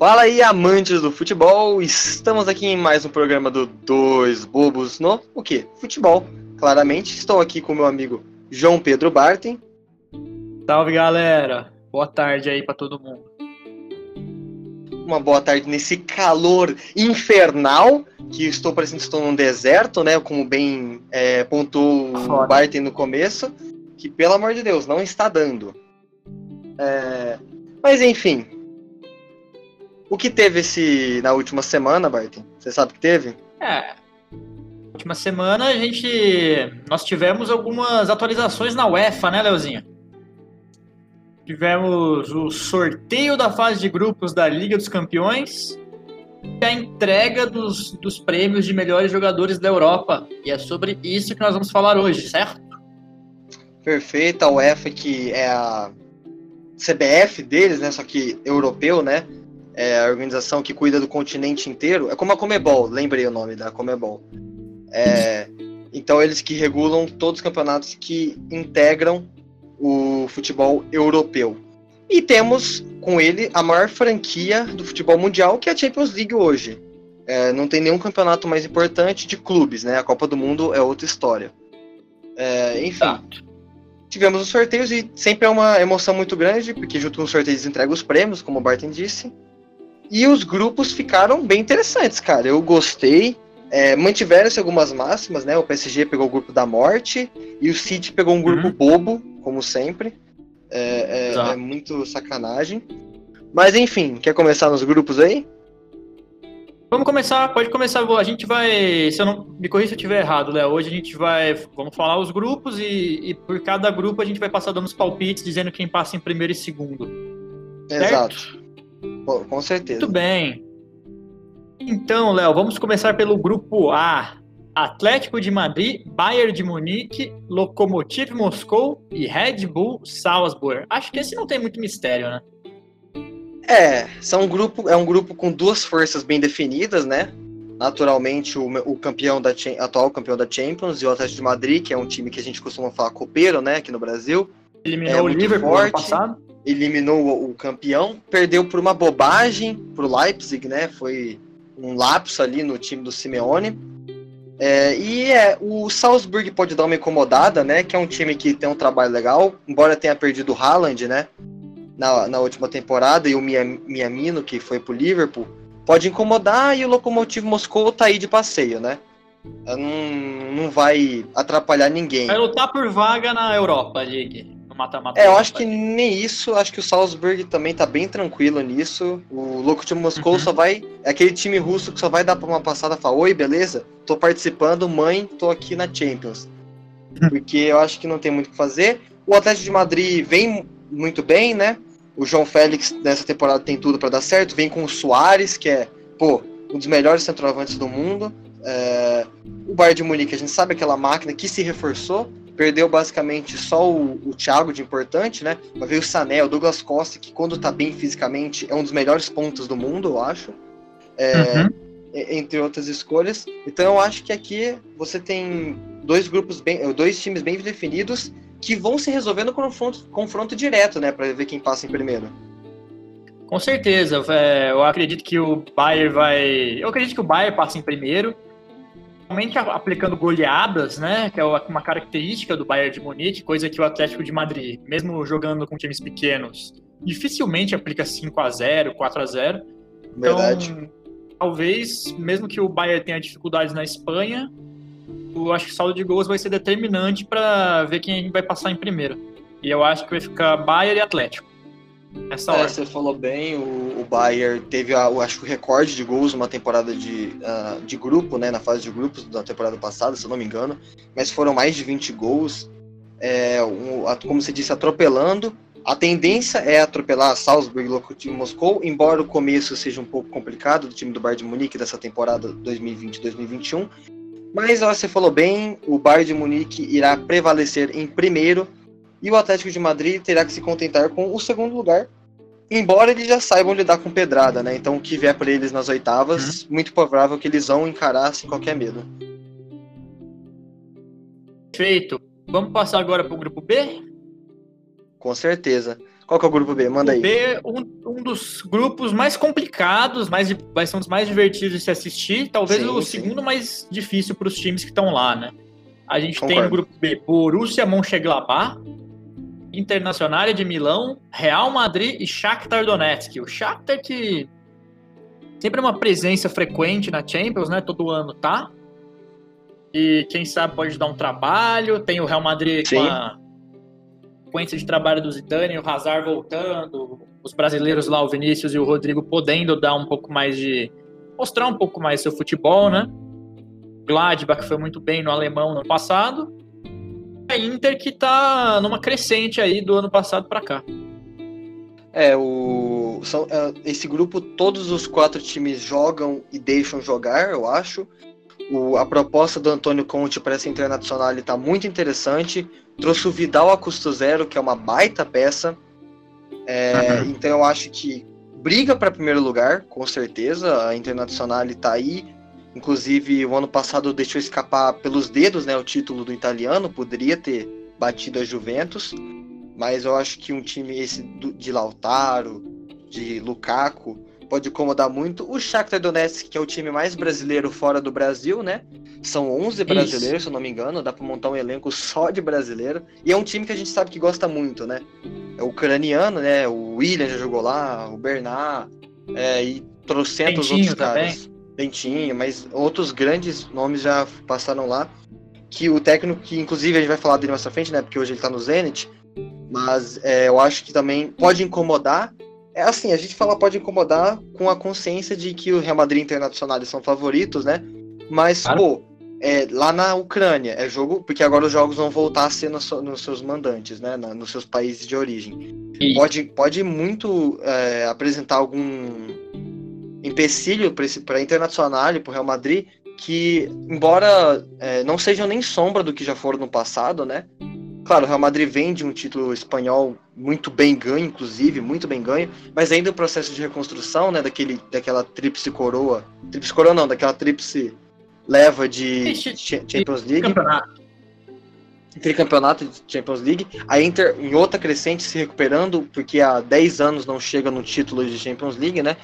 Fala aí, amantes do futebol! Estamos aqui em mais um programa do Dois Bobos no o quê? Futebol. Claramente, estou aqui com meu amigo João Pedro Bartem. Salve, galera! Boa tarde aí para todo mundo. Uma boa tarde nesse calor infernal, que estou parecendo que estou num deserto, né? Como bem é, pontuou o Bartem no começo, que pelo amor de Deus, não está dando. É, mas enfim, o que teve esse na última semana, Barton? Você sabe o que teve? É. Na última semana a gente. Nós tivemos algumas atualizações na UEFA, né, Leozinho? Tivemos o sorteio da fase de grupos da Liga dos Campeões e a entrega dos, dos prêmios de melhores jogadores da Europa. E é sobre isso que nós vamos falar hoje, certo? Perfeito, a UEFA que é a CBF deles, né? Só que europeu, né? É a organização que cuida do continente inteiro. É como a Comebol, lembrei o nome da Comebol. É, então, eles que regulam todos os campeonatos que integram o futebol europeu. E temos com ele a maior franquia do futebol mundial, que é a Champions League hoje. É, não tem nenhum campeonato mais importante de clubes, né? A Copa do Mundo é outra história. É, enfim, tá. tivemos os sorteios e sempre é uma emoção muito grande, porque junto com os sorteios entrega os prêmios, como o Barton disse. E os grupos ficaram bem interessantes, cara. Eu gostei. É, Mantiveram-se algumas máximas, né? O PSG pegou o grupo da morte e o City pegou um grupo uhum. bobo, como sempre. É, é, é, muito sacanagem. Mas enfim, quer começar nos grupos aí? Vamos começar, pode começar. A gente vai. Se eu não me corrija se eu estiver errado, Léo. Hoje a gente vai. Vamos falar os grupos e, e, por cada grupo a gente vai passar dando os palpites, dizendo quem passa em primeiro e segundo. Exato. Com certeza. Muito bem. Então, Léo, vamos começar pelo grupo A. Atlético de Madrid, Bayern de Munique, Lokomotiv Moscou e Red Bull Salzburg. Acho que esse não tem muito mistério, né? É, são um grupo, é um grupo com duas forças bem definidas, né? Naturalmente, o, o campeão da atual campeão da Champions e o Atlético de Madrid, que é um time que a gente costuma falar copeiro, né, aqui no Brasil. Eliminou é o Liverpool forte. ano passado eliminou o, o campeão, perdeu por uma bobagem pro Leipzig, né? Foi um lapso ali no time do Simeone. É, e é, o Salzburg pode dar uma incomodada, né? Que é um time que tem um trabalho legal, embora tenha perdido o Haaland, né? Na, na última temporada, e o Miamino, que foi pro Liverpool, pode incomodar e o Lokomotiv Moscou tá aí de passeio, né? Não, não vai atrapalhar ninguém. Vai lutar por vaga na Europa League mata-mata. É, eu acho que nem isso, acho que o Salzburg também tá bem tranquilo nisso. O Lokomotiv Moscou uhum. só vai. É aquele time russo que só vai dar pra uma passada e falar: Oi, beleza? Tô participando, mãe, tô aqui na Champions. Uhum. Porque eu acho que não tem muito o que fazer. O Atlético de Madrid vem muito bem, né? O João Félix nessa temporada tem tudo para dar certo. Vem com o Soares, que é, pô, um dos melhores centroavantes do mundo. É... O Bayern de Munique, a gente sabe aquela máquina que se reforçou perdeu basicamente só o, o Thiago de importante, né? Mas veio o Sané, o Douglas Costa, que quando tá bem fisicamente é um dos melhores pontos do mundo, eu acho. É, uhum. Entre outras escolhas. Então eu acho que aqui você tem dois grupos bem. dois times bem definidos que vão se resolver no confronto, confronto direto, né? Para ver quem passa em primeiro. Com certeza. É, eu acredito que o Bayern vai. Eu acredito que o Bayern passa em primeiro principalmente aplicando goleadas, né, que é uma característica do Bayern de Munique, coisa que o Atlético de Madrid, mesmo jogando com times pequenos, dificilmente aplica 5 a 0, 4 a 0. Verdade. Então, talvez, mesmo que o Bayern tenha dificuldades na Espanha, eu acho que o saldo de gols vai ser determinante para ver quem vai passar em primeiro. E eu acho que vai ficar Bayern e Atlético. Essa é, você falou bem, o, o Bayern teve, a, eu acho, o recorde de gols numa temporada de, uh, de grupo, né, na fase de grupos da temporada passada, se eu não me engano, mas foram mais de 20 gols, é, um, como você disse, atropelando. A tendência é atropelar Salzburg e Moscou, embora o começo seja um pouco complicado do time do Bayern de Munique dessa temporada 2020-2021. Mas ó, você falou bem, o Bayern de Munique irá prevalecer em primeiro e o Atlético de Madrid terá que se contentar com o segundo lugar, embora eles já saibam lidar com pedrada, né? Então o que vier para eles nas oitavas, uhum. muito provável que eles vão encarar sem qualquer medo. Perfeito. Vamos passar agora para o grupo B? Com certeza. Qual que é o grupo B? Manda o aí. B, um, um dos grupos mais complicados, mais, vai ser um dos mais divertidos de se assistir. Talvez sim, o sim. segundo mais difícil para os times que estão lá, né? A gente Concordo. tem no grupo B Borussia Mönchengladbach, Internacional de Milão, Real Madrid e Shakhtar Donetsk. O Shakhtar que sempre é uma presença frequente na Champions, né? Todo ano tá. E quem sabe pode dar um trabalho. Tem o Real Madrid Sim. com a sequência de trabalho do Zidane, o Hazard voltando, os brasileiros lá, o Vinícius e o Rodrigo podendo dar um pouco mais de mostrar um pouco mais seu futebol, né? Gladbach foi muito bem no alemão no passado. A Inter que tá numa crescente aí do ano passado para cá. É, o são, é, esse grupo todos os quatro times jogam e deixam jogar, eu acho. O, a proposta do Antônio Conte para essa internacional está muito interessante. Trouxe o Vidal a custo zero, que é uma baita peça. É, uhum. Então eu acho que briga para primeiro lugar, com certeza. A Internacional está aí. Inclusive, o ano passado deixou escapar pelos dedos né, o título do italiano, poderia ter batido a Juventus. Mas eu acho que um time esse de Lautaro, de Lukaku, pode incomodar muito. O Shakhtar Donetsk, que é o time mais brasileiro fora do Brasil, né? São 11 brasileiros, Isso. se eu não me engano, dá para montar um elenco só de brasileiro. E é um time que a gente sabe que gosta muito, né? É o ucraniano, né? O William já jogou lá, o Bernard, é, e trocentos outros caras. Dentinho, mas outros grandes nomes já passaram lá. Que o técnico, que inclusive a gente vai falar dele mais pra frente, né? Porque hoje ele tá no Zenit. Mas é, eu acho que também pode incomodar, é assim, a gente fala pode incomodar com a consciência de que o Real Madrid Internacional são favoritos, né? Mas, claro. pô, é, lá na Ucrânia é jogo, porque agora os jogos vão voltar a ser no, nos seus mandantes, né? Na, nos seus países de origem. Pode, pode muito é, apresentar algum empecilho para a Internacional e para o Real Madrid que, embora é, não sejam nem sombra do que já foram no passado, né? Claro, o Real Madrid vem de um título espanhol muito bem ganho, inclusive, muito bem ganho, mas ainda o processo de reconstrução, né, daquele, daquela tríplice coroa, tríplice coroa não, daquela tríplice leva de Champions League. Campeonato. Tricampeonato de Champions League. A Inter em outra crescente se recuperando, porque há 10 anos não chega no título de Champions League, né?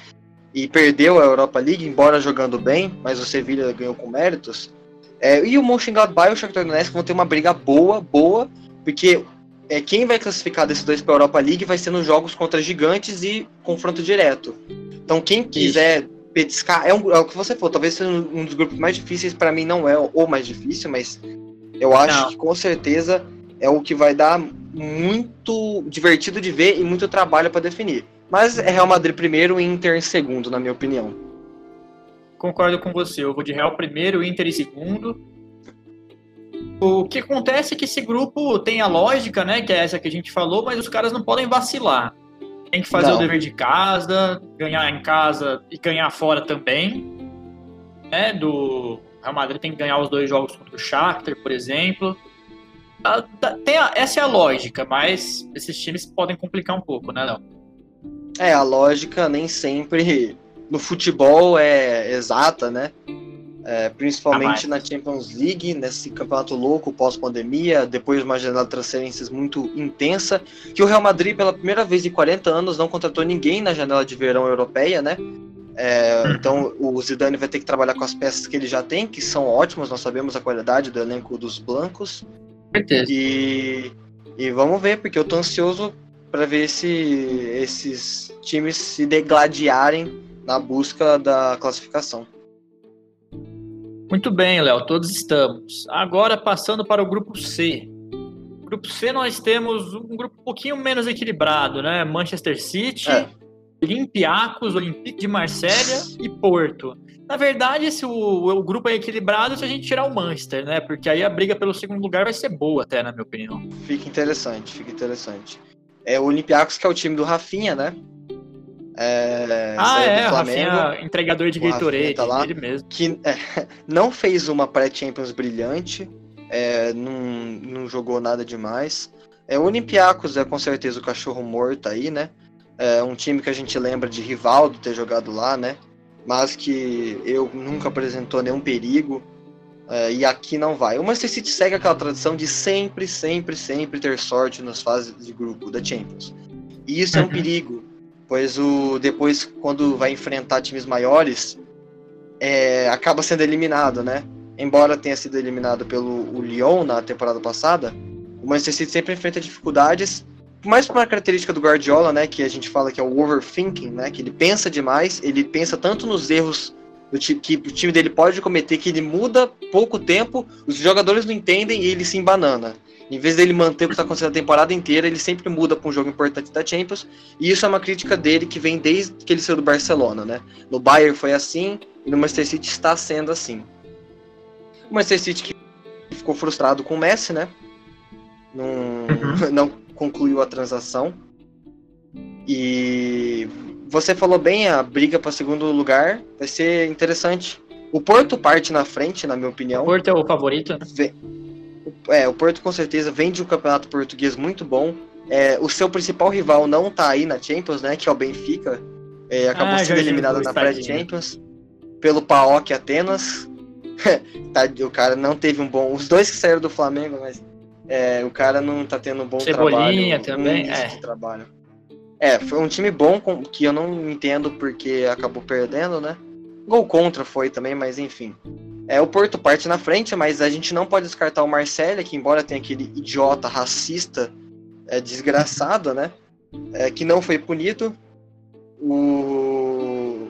E perdeu a Europa League, embora jogando bem, mas o Sevilla ganhou com méritos. É, e o Mönchengladbach e o Shakhtar Donetsk vão ter uma briga boa, boa, porque é, quem vai classificar desses dois para a Europa League vai ser nos jogos contra gigantes e confronto direto. Então, quem quiser Isso. petiscar, é, um, é, o que você falou, talvez seja um dos grupos mais difíceis, para mim não é o mais difícil, mas eu acho não. que com certeza é o que vai dar muito divertido de ver e muito trabalho para definir. Mas é Real Madrid primeiro e Inter segundo, na minha opinião. Concordo com você, eu vou de Real primeiro, Inter em segundo. O que acontece é que esse grupo tem a lógica, né? Que é essa que a gente falou, mas os caras não podem vacilar. Tem que fazer não. o dever de casa, ganhar em casa e ganhar fora também. Né, do Real Madrid tem que ganhar os dois jogos contra o Shakhtar, por exemplo. Ah, tá, a, essa é a lógica, mas esses times podem complicar um pouco, né, Léo? É, a lógica nem sempre no futebol é exata, né? É, principalmente na Champions League, nesse campeonato louco pós-pandemia, depois de uma janela de transferências muito intensa, que o Real Madrid, pela primeira vez em 40 anos, não contratou ninguém na janela de verão europeia, né? É, uhum. então o Zidane vai ter que trabalhar com as peças que ele já tem, que são ótimas, nós sabemos a qualidade do elenco dos blancos. Certeza. E, e vamos ver, porque eu tô ansioso para ver esse, esses times se degladiarem na busca da classificação. Muito bem, Léo, todos estamos. Agora passando para o grupo C. grupo C nós temos um grupo um pouquinho menos equilibrado, né? Manchester City, é. Olympiacos, Olympique de Marselha e Porto. Na verdade, esse, o, o grupo é equilibrado se a gente tirar o Manchester, né? Porque aí a briga pelo segundo lugar vai ser boa até, na minha opinião. Fica interessante, fica interessante. É o Olympiacos que é o time do Rafinha, né? É, ah, é, Flamengo, Rafinha, entregador de Gatorade, tá ele mesmo. Que é, não fez uma pré-Champions brilhante, é, não, não jogou nada demais. É, o Olympiacos é com certeza o cachorro morto aí, né? É um time que a gente lembra de Rivaldo ter jogado lá, né? Mas que eu nunca apresentou nenhum perigo. É, e aqui não vai. O Manchester City segue aquela tradição de sempre, sempre, sempre ter sorte nas fases de grupo da Champions. E isso é um uhum. perigo, pois o depois quando vai enfrentar times maiores, é, acaba sendo eliminado, né? Embora tenha sido eliminado pelo Lyon na temporada passada, o Manchester City sempre enfrenta dificuldades, mais por uma característica do Guardiola, né, que a gente fala que é o overthinking, né, que ele pensa demais, ele pensa tanto nos erros do que o time dele pode cometer que ele muda pouco tempo, os jogadores não entendem e ele se embanana. Em vez dele manter o que está acontecendo a temporada inteira, ele sempre muda para um jogo importante da Champions. E isso é uma crítica dele que vem desde que ele saiu do Barcelona, né? No Bayern foi assim e no Manchester City está sendo assim. O Manchester City que ficou frustrado com o Messi, né? Não, uhum. não concluiu a transação. E você falou bem, a briga para segundo lugar vai ser interessante. O Porto parte na frente, na minha opinião. O Porto é o favorito, né? É, o Porto com certeza vem de um campeonato português muito bom. É, o seu principal rival não tá aí na Champions, né? Que é o Benfica. É, acabou ah, sendo eliminado na pré-Champions pelo PAOK Atenas. tá, o cara não teve um bom. Os dois que saíram do Flamengo, mas é, o cara não tá tendo um bom Cebolinha trabalho. também, é. trabalho. É, foi um time bom com, que eu não entendo porque acabou perdendo, né? Gol contra foi também, mas enfim. É, o Porto parte na frente, mas a gente não pode descartar o Marcelo, que embora tenha aquele idiota racista, é, desgraçado, né? É, que não foi punido. O...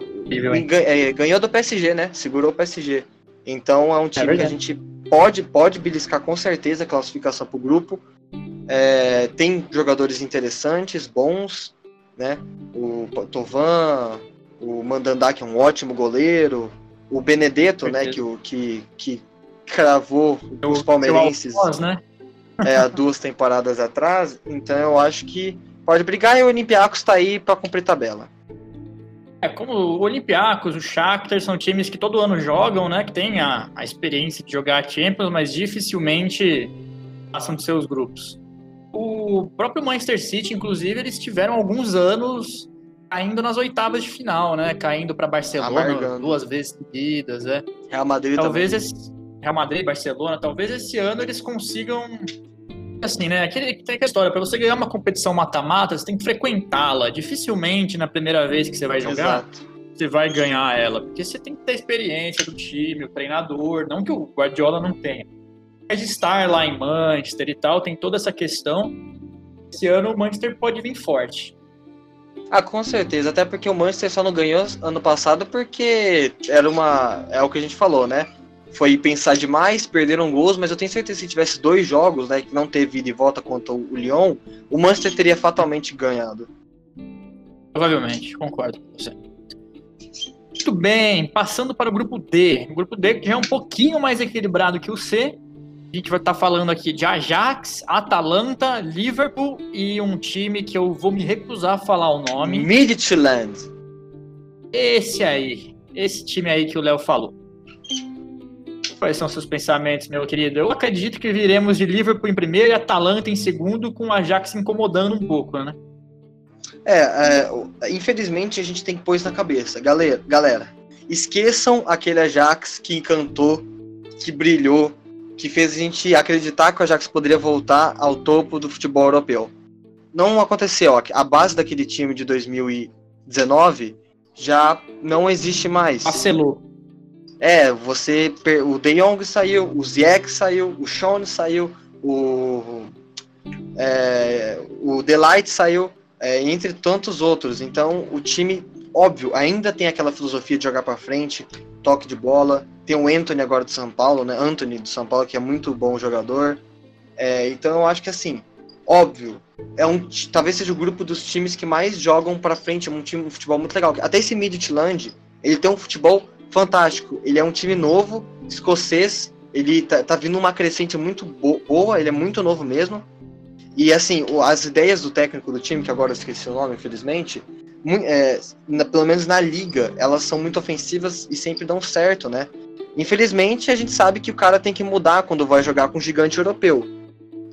É, ganhou do PSG, né? Segurou o PSG. Então é um time é que a gente pode, pode beliscar com certeza a classificação para o grupo. É, tem jogadores interessantes, bons, né? O Tovan, o Mandandá, que é um ótimo goleiro, o Benedetto, né, que, o, que, que cravou os palmeirenses né? é, há duas temporadas atrás, então eu acho que pode brigar e o Olympiacos está aí para cumprir tabela. É, como o Olympiacos, o Shakhtar são times que todo ano jogam, né, que tem a, a experiência de jogar a Champions, mas dificilmente passam de seus grupos. O próprio Manchester City, inclusive, eles tiveram alguns anos caindo nas oitavas de final, né? Caindo para Barcelona Amargando. duas vezes seguidas, é. Real Madrid talvez também. Esse, Real Madrid, Barcelona, talvez esse ano eles consigam assim, né? Aquele, tem aquela história, para você ganhar uma competição mata-mata, você tem que frequentá-la. Dificilmente na primeira vez que você vai jogar, Exato. você vai ganhar ela, porque você tem que ter experiência do time, o treinador, não que o Guardiola não tenha. Mas estar lá em Manchester e tal, tem toda essa questão. Esse ano o Manchester pode vir forte. Ah, com certeza. Até porque o Manchester só não ganhou ano passado porque era uma. É o que a gente falou, né? Foi pensar demais, perderam gols, mas eu tenho certeza que se tivesse dois jogos, né, que não teve ida e volta contra o Lyon, o Manchester teria fatalmente ganhado. Provavelmente, concordo com você. Muito bem, passando para o grupo D. O grupo D que já é um pouquinho mais equilibrado que o C, a gente vai estar tá falando aqui de Ajax, Atalanta, Liverpool e um time que eu vou me recusar a falar o nome. Midtjylland. Esse aí. Esse time aí que o Léo falou. Quais são seus pensamentos, meu querido? Eu acredito que viremos de Liverpool em primeiro e Atalanta em segundo, com o Ajax incomodando um pouco, né? É, é, infelizmente a gente tem que pôr isso na cabeça. Galera, galera, esqueçam aquele Ajax que encantou, que brilhou, que fez a gente acreditar que o Ajax poderia voltar ao topo do futebol europeu. Não aconteceu. A base daquele time de 2019 já não existe mais. Parcelou. É, você. O De Jong saiu, o Ziyech saiu, o Sean saiu, o. É, o Delight saiu, é, entre tantos outros. Então o time, óbvio, ainda tem aquela filosofia de jogar para frente, toque de bola, tem o Anthony agora do São Paulo, né? Anthony do São Paulo, que é muito bom jogador. É, então eu acho que assim, óbvio, é um, talvez seja o grupo dos times que mais jogam para frente, é um time um futebol muito legal. Até esse Midtjylland, ele tem um futebol fantástico. Ele é um time novo, escocês, ele tá, tá vindo uma crescente muito boa, ele é muito novo mesmo. E assim, as ideias do técnico do time, que agora eu esqueci o nome, infelizmente, é, na, pelo menos na liga, elas são muito ofensivas e sempre dão certo, né? Infelizmente, a gente sabe que o cara tem que mudar quando vai jogar com um gigante europeu.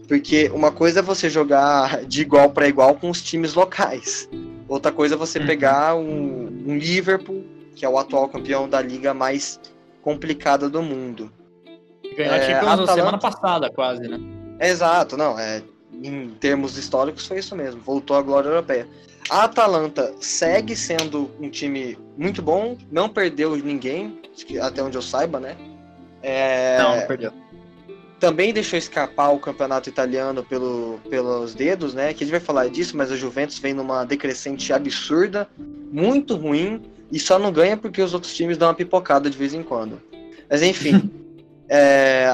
Porque uma coisa é você jogar de igual para igual com os times locais. Outra coisa é você uhum. pegar um, um, Liverpool, que é o atual campeão da liga mais complicada do mundo. Ganhou é, a Champions Atalanta... semana passada, quase, né? Exato, não. É, em termos históricos, foi isso mesmo. Voltou à glória europeia. A Atalanta segue sendo um time muito bom, não perdeu ninguém, até onde eu saiba, né? É... Não, não perdeu. Também deixou escapar o campeonato italiano pelo, pelos dedos, né? Que a gente vai falar disso, mas a Juventus vem numa decrescente absurda, muito ruim, e só não ganha porque os outros times dão uma pipocada de vez em quando. Mas enfim, é,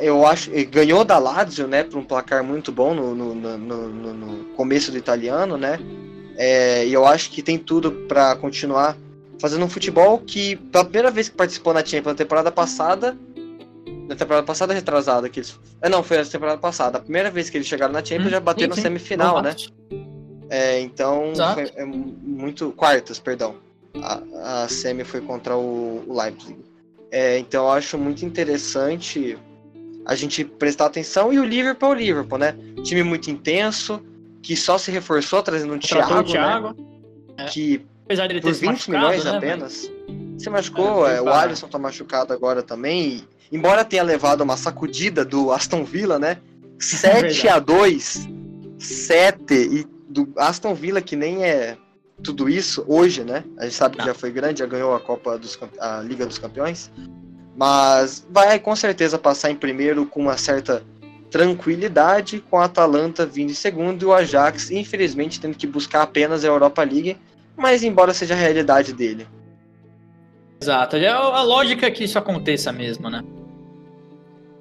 eu acho ganhou da Lazio, né, por um placar muito bom no, no, no, no começo do italiano, né? É, e eu acho que tem tudo para continuar fazendo um futebol que, pela primeira vez que participou na Champions na temporada passada, na temporada passada retrasada, que eles. É, não, foi na temporada passada. A primeira vez que eles chegaram na Champions hum, já bateu na semifinal, né? É, então, foi, é muito. Quartas, perdão. A, a semi foi contra o, o Leipzig. É, então, eu acho muito interessante a gente prestar atenção. E o Liverpool é o Liverpool, né? Time muito intenso que só se reforçou trazendo um Thiago, o Thiago né? é. que Apesar dele por 20 milhões né, apenas. Mas... se machucou, é, o Alisson tá machucado agora também, e, embora tenha levado uma sacudida do Aston Villa, né, 7 é a 2 7 e do Aston Villa que nem é tudo isso hoje, né? A gente sabe que já foi grande, já ganhou a Copa dos a Liga dos Campeões, mas vai com certeza passar em primeiro com uma certa tranquilidade, com a Atalanta vindo em segundo e o Ajax, infelizmente, tendo que buscar apenas a Europa League, mas embora seja a realidade dele. Exato, é a lógica que isso aconteça mesmo, né?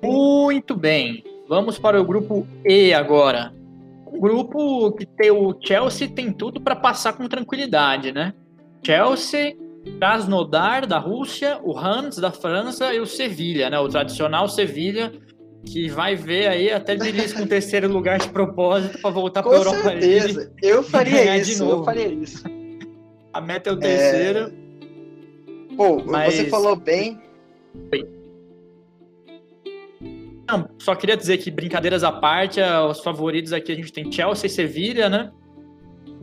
Muito bem, vamos para o grupo E agora. Um grupo que tem o Chelsea tem tudo para passar com tranquilidade, né? Chelsea, Krasnodar da Rússia, o Hans da França e o Sevilha, né? O tradicional Sevilha que vai ver aí até Diniz com terceiro lugar de propósito para voltar para a Europa certeza. League. Eu faria isso, eu faria isso. A meta é o terceiro. É... Pô, mas... você falou bem. Não, só queria dizer que, brincadeiras à parte, os favoritos aqui a gente tem Chelsea e Sevilha, né?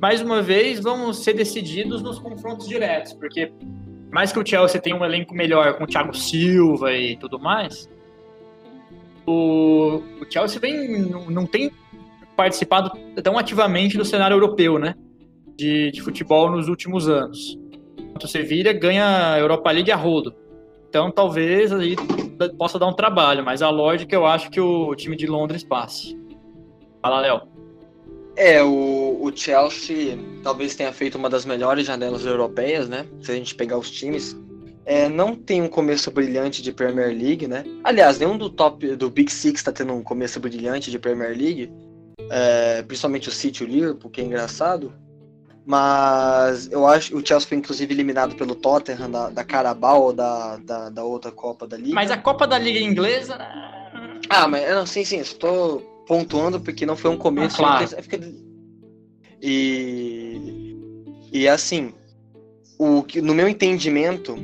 Mais uma vez, vão ser decididos nos confrontos diretos, porque mais que o Chelsea tenha um elenco melhor com o Thiago Silva e tudo mais, o, o Chelsea vem, não, não, tem participado tão ativamente do cenário europeu, né? De, de futebol nos últimos anos. O Sevilla ganha a Europa League a rodo. Então talvez aí possa dar um trabalho, mas a lógica eu acho que o time de Londres passe. Fala, Léo. É, o, o Chelsea talvez tenha feito uma das melhores janelas europeias, né? Se a gente pegar os times, é, não tem um começo brilhante de Premier League, né? Aliás, nenhum do top do Big Six tá tendo um começo brilhante de Premier League, é, principalmente o City e o Liverpool, que é engraçado. Mas eu acho o Chelsea foi inclusive eliminado pelo Tottenham da, da Carabao da, da, da outra Copa da Liga. Mas a Copa da Liga inglesa. Ah, mas não, sim, sim, estou pontuando porque não foi um começo. Ah, claro. E, e assim, o, no meu entendimento,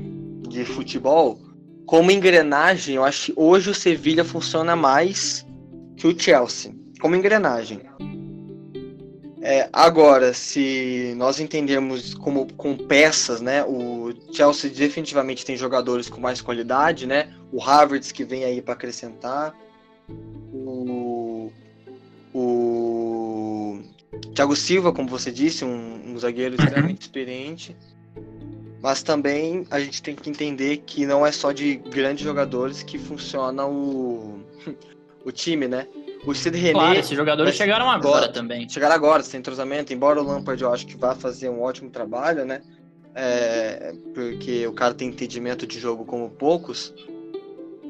de futebol, como engrenagem, eu acho que hoje o Sevilha funciona mais que o Chelsea, como engrenagem. É, agora, se nós entendemos como com peças, né, o Chelsea definitivamente tem jogadores com mais qualidade, né? O Havertz que vem aí para acrescentar, o, o Thiago Silva, como você disse, um, um zagueiro extremamente experiente. Mas também a gente tem que entender que não é só de grandes jogadores que funciona o, o time, né? O Sid René. Claro, esses jogadores mas, chegaram agora exato, também. Chegaram agora, sem entrosamento. Embora o Lampard eu acho que vá fazer um ótimo trabalho, né? É, porque o cara tem entendimento de jogo como poucos.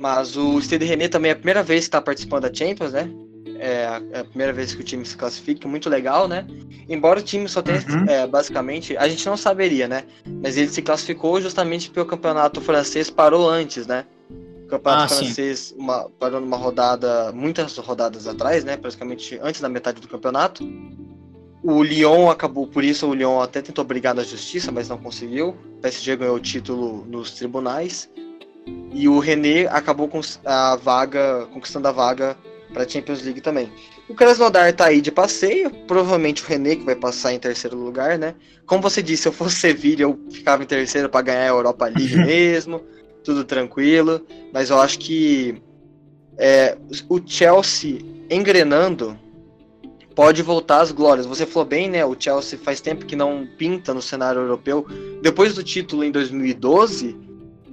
Mas o Stade René também é a primeira vez que está participando da Champions, né? É a, é a, primeira vez que o time se classifica, muito legal, né? Embora o time só tenha, uhum. é, basicamente, a gente não saberia, né? Mas ele se classificou justamente porque o campeonato francês parou antes, né? O campeonato ah, francês uma, parou numa rodada, muitas rodadas atrás, né? Praticamente antes da metade do campeonato. O Lyon acabou, por isso o Lyon até tentou brigar na justiça, mas não conseguiu. O PSG ganhou o título nos tribunais. E o René acabou com a vaga, conquistando a vaga para Champions League também. O Krasnodar tá aí de passeio, provavelmente o René que vai passar em terceiro lugar, né? Como você disse, se eu fosse Sevilha, eu ficava em terceiro para ganhar a Europa League mesmo, tudo tranquilo. Mas eu acho que é, o Chelsea engrenando pode voltar às glórias. Você falou bem, né? O Chelsea faz tempo que não pinta no cenário europeu. Depois do título em 2012,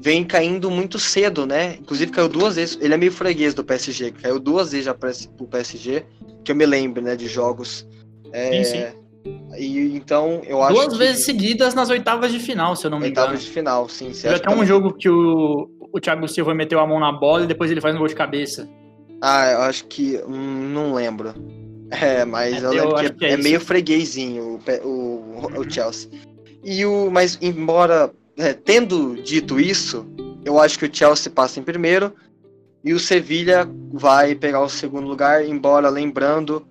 vem caindo muito cedo, né? Inclusive caiu duas vezes. Ele é meio freguês do PSG, caiu duas vezes já para o PSG, que eu me lembro, né, de jogos. É, sim, sim. E então eu acho duas vezes seguidas nas oitavas de final, se eu não me engano. Oitavas de final, sim. Já tem um jogo que o, o Thiago Silva meteu a mão na bola e depois ele faz um gol de cabeça. Ah, eu acho que hum, não lembro. É, mas é, eu lembro eu que, que, é, é meio freguesinho o, o, o, Chelsea. E o, mas embora é, tendo dito isso, eu acho que o Chelsea passa em primeiro e o Sevilha vai pegar o segundo lugar, embora lembrando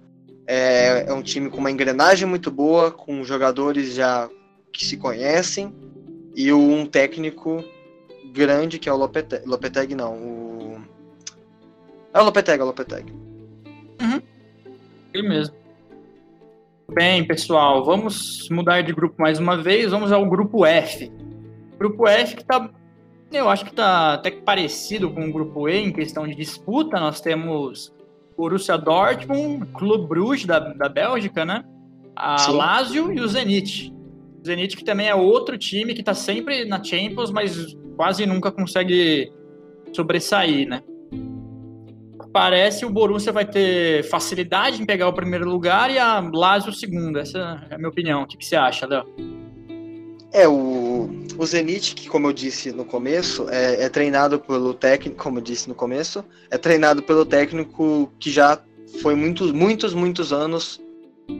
é, é um time com uma engrenagem muito boa, com jogadores já que se conhecem e um técnico grande que é o Lopeteg, Lopeteg não, o é o Lopeteg, é o Lopeteg. Uhum. Ele mesmo. Bem, pessoal, vamos mudar de grupo mais uma vez. Vamos ao grupo F. Grupo F que tá. Eu acho que tá até que parecido com o grupo E em questão de disputa. Nós temos Borussia Dortmund, Clube Bruges da, da Bélgica, né? A Sim. Lazio e o Zenit. O Zenit que também é outro time que tá sempre na Champions, mas quase nunca consegue sobressair, né? parece o Borussia vai ter facilidade em pegar o primeiro lugar e a Lazio o segundo. Essa é a minha opinião. O que, que você acha, Léo? É, o, o Zenit, que como eu disse no começo, é, é, treinado pelo técnico, como eu disse no começo, é treinado pelo técnico que já foi muitos, muitos, muitos anos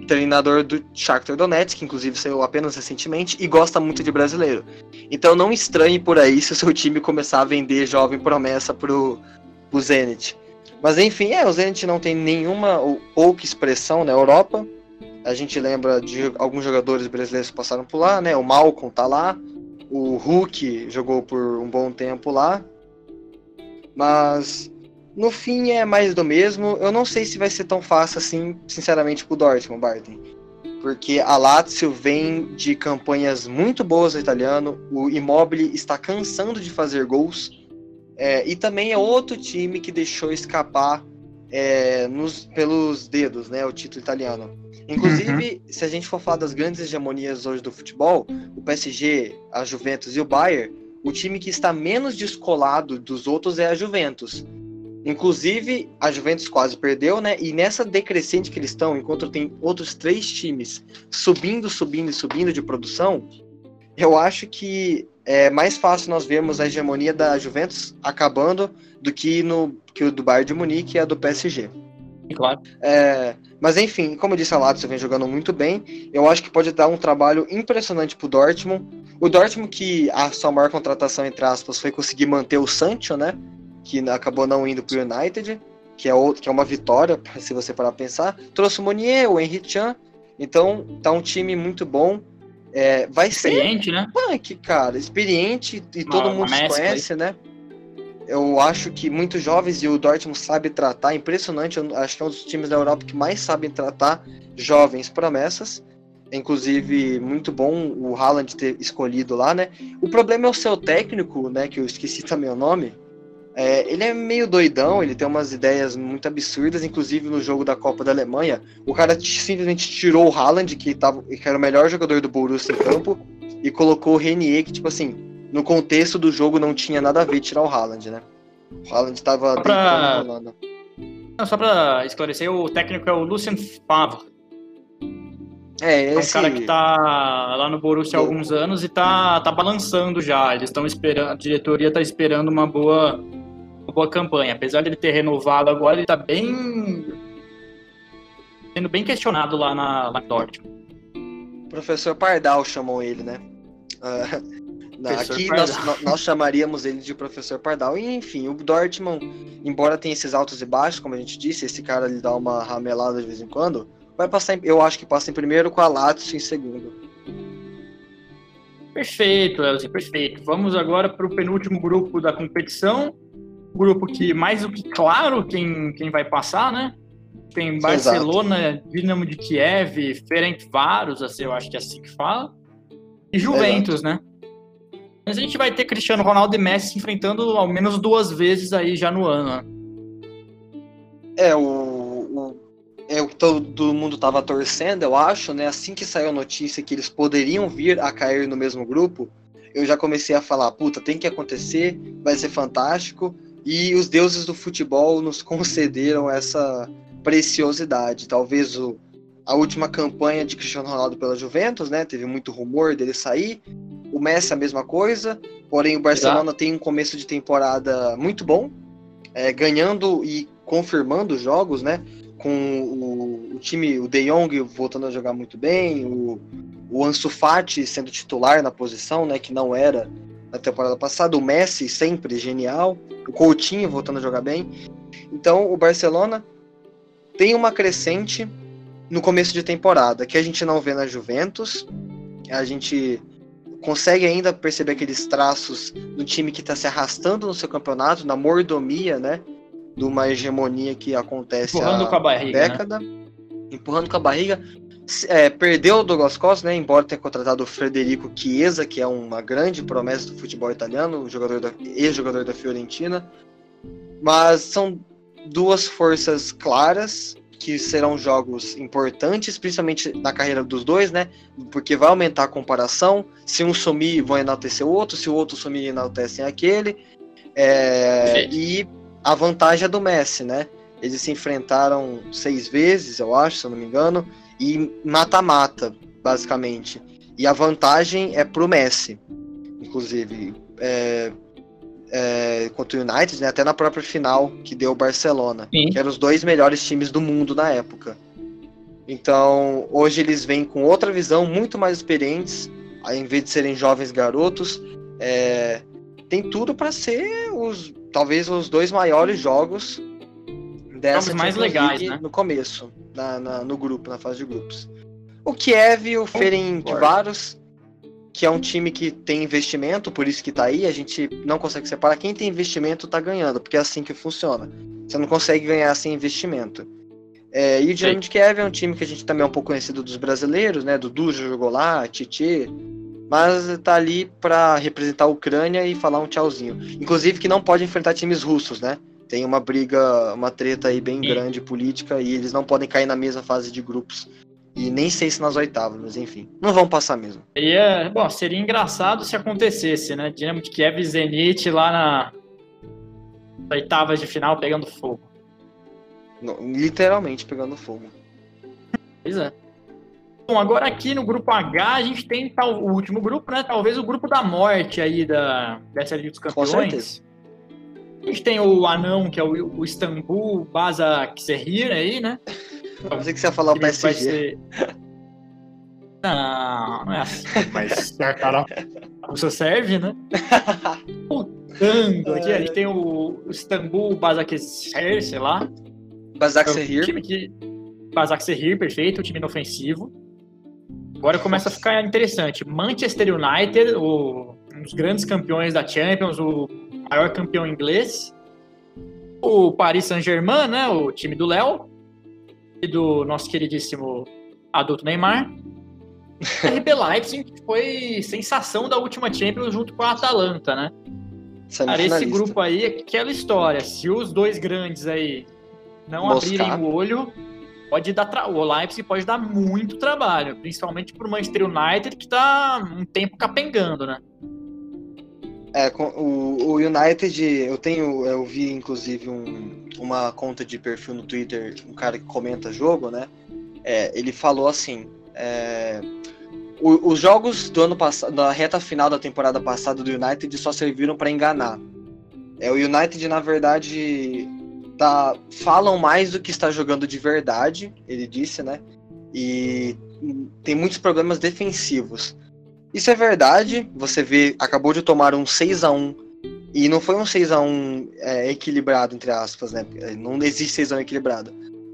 treinador do Shakhtar Donetsk, que inclusive saiu apenas recentemente, e gosta muito de brasileiro. Então não estranhe por aí se o seu time começar a vender jovem promessa pro, pro Zenit. Mas enfim, é, o Zenit não tem nenhuma ou pouca expressão na Europa. A gente lembra de alguns jogadores brasileiros que passaram por lá, né? O Malcolm tá lá, o Hulk jogou por um bom tempo lá. Mas no fim é mais do mesmo. Eu não sei se vai ser tão fácil assim, sinceramente, pro Dortmund, Barton. Porque a Lazio vem de campanhas muito boas no italiano. O Immobile está cansando de fazer gols. É, e também é outro time que deixou escapar é, nos, pelos dedos, né, o título italiano. Inclusive, uhum. se a gente for falar das grandes hegemonias hoje do futebol, o PSG, a Juventus e o Bayern, o time que está menos descolado dos outros é a Juventus. Inclusive, a Juventus quase perdeu, né? E nessa decrescente que eles estão, enquanto tem outros três times subindo, subindo e subindo de produção, eu acho que é mais fácil nós vermos a hegemonia da Juventus acabando do que no que o do Bayern de Munique e a do PSG. Claro. É, mas enfim, como eu disse, a Lazio vem jogando muito bem. Eu acho que pode dar um trabalho impressionante pro Dortmund. O Dortmund que a sua maior contratação entre aspas foi conseguir manter o Sancho, né? Que acabou não indo pro United, que é outro, que é uma vitória, se você parar pra pensar. Trouxe o Monier, o Henry Chan. Então, tá um time muito bom. É, vai experiente, ser né? punk, cara. Experiente e todo mundo se conhece, aí. né? Eu acho que muitos jovens e o Dortmund sabe tratar. Impressionante, eu acho que é um dos times da Europa que mais sabem tratar jovens promessas. Inclusive, muito bom o Haaland ter escolhido lá, né? O problema é o seu técnico, né? Que eu esqueci também o nome. É, ele é meio doidão, ele tem umas ideias muito absurdas, inclusive no jogo da Copa da Alemanha, o cara simplesmente tirou o Haaland, que, tava, que era o melhor jogador do Borussia em campo, e colocou o Renier, que, tipo assim, no contexto do jogo não tinha nada a ver tirar o Haaland, né? O Haaland estava só pra... Não, só pra esclarecer, o técnico é o Lucien Favre. É, esse... é um cara que tá lá no Borussia há alguns anos e tá, tá balançando já. Eles estão esperando, a diretoria tá esperando uma boa uma boa campanha. Apesar de ele ter renovado agora, ele tá bem. sendo bem questionado lá na, na Dortmund. Professor Pardal chamou ele, né? Uh, aqui nós, nós, chamaríamos ele de professor Pardal. E, enfim, o Dortmund, embora tenha esses altos e baixos, como a gente disse, esse cara ele dá uma ramelada de vez em quando, vai passar, em, eu acho que passa em primeiro com a Lazio em segundo. Perfeito, Elzi, perfeito. Vamos agora para o penúltimo grupo da competição, grupo que mais do que claro quem, quem vai passar, né? Tem Barcelona, Exato. Dinamo de Kiev, Ferencváros, assim, eu acho que é assim que fala, e Juventus, Exato. né? Mas a gente vai ter Cristiano Ronaldo e Messi se enfrentando ao menos duas vezes aí já no ano. Né? É, o, o, é, todo mundo estava torcendo, eu acho, né? Assim que saiu a notícia que eles poderiam vir a cair no mesmo grupo, eu já comecei a falar, puta, tem que acontecer, vai ser fantástico. E os deuses do futebol nos concederam essa preciosidade. Talvez o, a última campanha de Cristiano Ronaldo pela Juventus, né? Teve muito rumor dele sair. O Messi a mesma coisa. Porém, o Barcelona Exato. tem um começo de temporada muito bom, é, ganhando e confirmando jogos, né? Com o, o, time, o De Jong voltando a jogar muito bem, o, o Ansu Fati sendo titular na posição, né? Que não era na temporada passada. O Messi sempre genial. O Coutinho voltando a jogar bem. Então, o Barcelona tem uma crescente no começo de temporada que a gente não vê na Juventus. A gente consegue ainda perceber aqueles traços do time que está se arrastando no seu campeonato, na mordomia, né? De uma hegemonia que acontece empurrando há com a barriga, né? década, né? empurrando com a barriga. É, perdeu o Douglas Costa, né? Embora tenha contratado o Frederico Chiesa, que é uma grande promessa do futebol italiano, jogador da, ex-jogador da Fiorentina. Mas são duas forças claras que serão jogos importantes, principalmente na carreira dos dois, né? Porque vai aumentar a comparação. Se um sumir, vão enaltecer o outro. Se o outro sumir, enaltecem aquele. É, e a vantagem é do Messi, né? Eles se enfrentaram seis vezes, eu acho, se eu não me engano, e mata-mata, basicamente. E a vantagem é pro Messi, inclusive. É, é, contra o United, né, até na própria final que deu o Barcelona, Sim. que eram os dois melhores times do mundo na época. Então, hoje eles vêm com outra visão, muito mais experientes, ao invés de serem jovens garotos. É, tem tudo para ser os talvez os dois maiores jogos dessa mais legais, né? no começo, na, na, no grupo, na fase de grupos. O Kiev e o Ferencváros que é um time que tem investimento, por isso que tá aí, a gente não consegue separar. Quem tem investimento tá ganhando, porque é assim que funciona. Você não consegue ganhar sem investimento. É, e o Dinamo de Kiev é um time que a gente também é um pouco conhecido dos brasileiros, né? Dudu jogou lá, Titi, mas tá ali para representar a Ucrânia e falar um tchauzinho. Inclusive que não pode enfrentar times russos, né? Tem uma briga, uma treta aí bem Sim. grande política e eles não podem cair na mesma fase de grupos e nem sei se nas oitavas, mas enfim. Não vão passar mesmo. Seria, bom, seria engraçado se acontecesse, né? Dinamo de Kiev e Zenit lá na oitavas de final pegando fogo. Não, literalmente pegando fogo. Pois é. Bom, agora aqui no grupo H a gente tem tal, o último grupo, né? Talvez o grupo da morte aí da, dessa Liga dos Campeões. A gente tem o anão, que é o, o Istambul Basaksehir aí, né? Eu pensei que você ia falar o PSG. Ser... Não, não é assim. Mas cara, você serve, né? Putando aqui, a gente tem o Istambul Basaksehir, sei lá. Basaksehir. É time que... Basaksehir, perfeito, o time inofensivo. Agora começa a ficar interessante. Manchester United, o, um dos grandes campeões da Champions, o maior campeão inglês. O Paris Saint-Germain, né, o time do Léo do nosso queridíssimo adulto Neymar. RB Leipzig foi sensação da última Champions junto com a Atalanta, né? Cara, esse grupo aí é aquela história. Se os dois grandes aí não Moscar. abrirem o olho, pode dar tra... o Leipzig pode dar muito trabalho, principalmente pro Manchester United que tá um tempo capengando, né? É, o, o United, eu tenho, eu vi inclusive um, uma conta de perfil no Twitter, um cara que comenta jogo, né? É, ele falou assim: é, os jogos do ano passado, da reta final da temporada passada do United só serviram para enganar. É, o United, na verdade, tá, falam mais do que está jogando de verdade, ele disse, né? E tem muitos problemas defensivos. Isso é verdade. Você vê, acabou de tomar um 6 a 1 e não foi um 6 a 1 é, equilibrado, entre aspas, né? Não existe 6 a 1 equilibrado.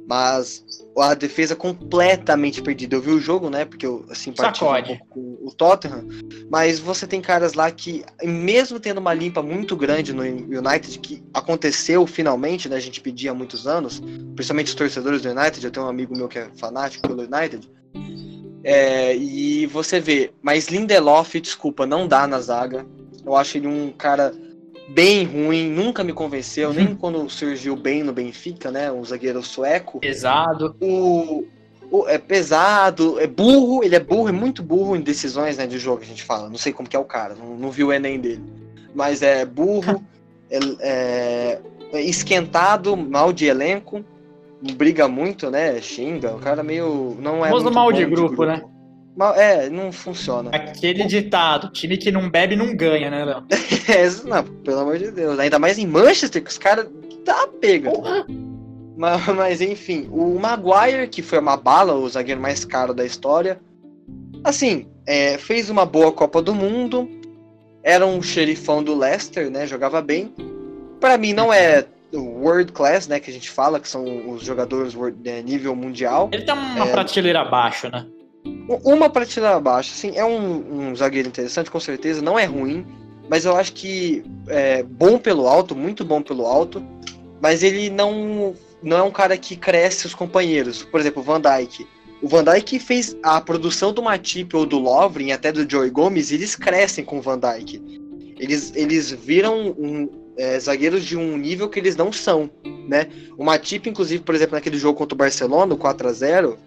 Mas a defesa completamente perdida. Eu vi o jogo, né? Porque eu simpatizo um pouco com o Tottenham. Mas você tem caras lá que, mesmo tendo uma limpa muito grande no United, que aconteceu finalmente, né? A gente pedia há muitos anos, principalmente os torcedores do United. Eu tenho um amigo meu que é fanático pelo United. É, e você vê, mas Lindelof, desculpa, não dá na zaga. Eu acho ele um cara bem ruim, nunca me convenceu, nem quando surgiu bem no Benfica, né? Um zagueiro sueco. Pesado. O, o, é pesado, é burro, ele é burro, é muito burro em decisões né, de jogo, a gente fala. Não sei como que é o cara, não, não vi o Enem dele. Mas é burro, é, é, é esquentado, mal de elenco, briga muito, né? Xinga, o cara meio. Não é. Famoso mal de grupo, de grupo, né? É, não funciona. Aquele ditado, time que não bebe não ganha, né, Léo? é, não, pelo amor de Deus. Ainda mais em Manchester, que os caras tá pega. Mas, mas, enfim, o Maguire, que foi uma bala, o zagueiro mais caro da história, assim, é, fez uma boa Copa do Mundo, era um xerifão do Leicester, né? Jogava bem. Para mim não é world class, né? Que a gente fala, que são os jogadores de nível mundial. Ele tá uma é, prateleira abaixo, né? Uma prateleira abaixo, assim, é um, um, zagueiro interessante, com certeza, não é ruim, mas eu acho que é bom pelo alto, muito bom pelo alto, mas ele não, não é um cara que cresce os companheiros. Por exemplo, o Van Dijk. O Van Dijk fez a produção do Matip ou do Lovren, até do Joey Gomes, eles crescem com o Van Dijk. Eles, eles viram um, é, zagueiros de um nível que eles não são, né? O Matip, inclusive, por exemplo, naquele jogo contra o Barcelona, o 4 a 0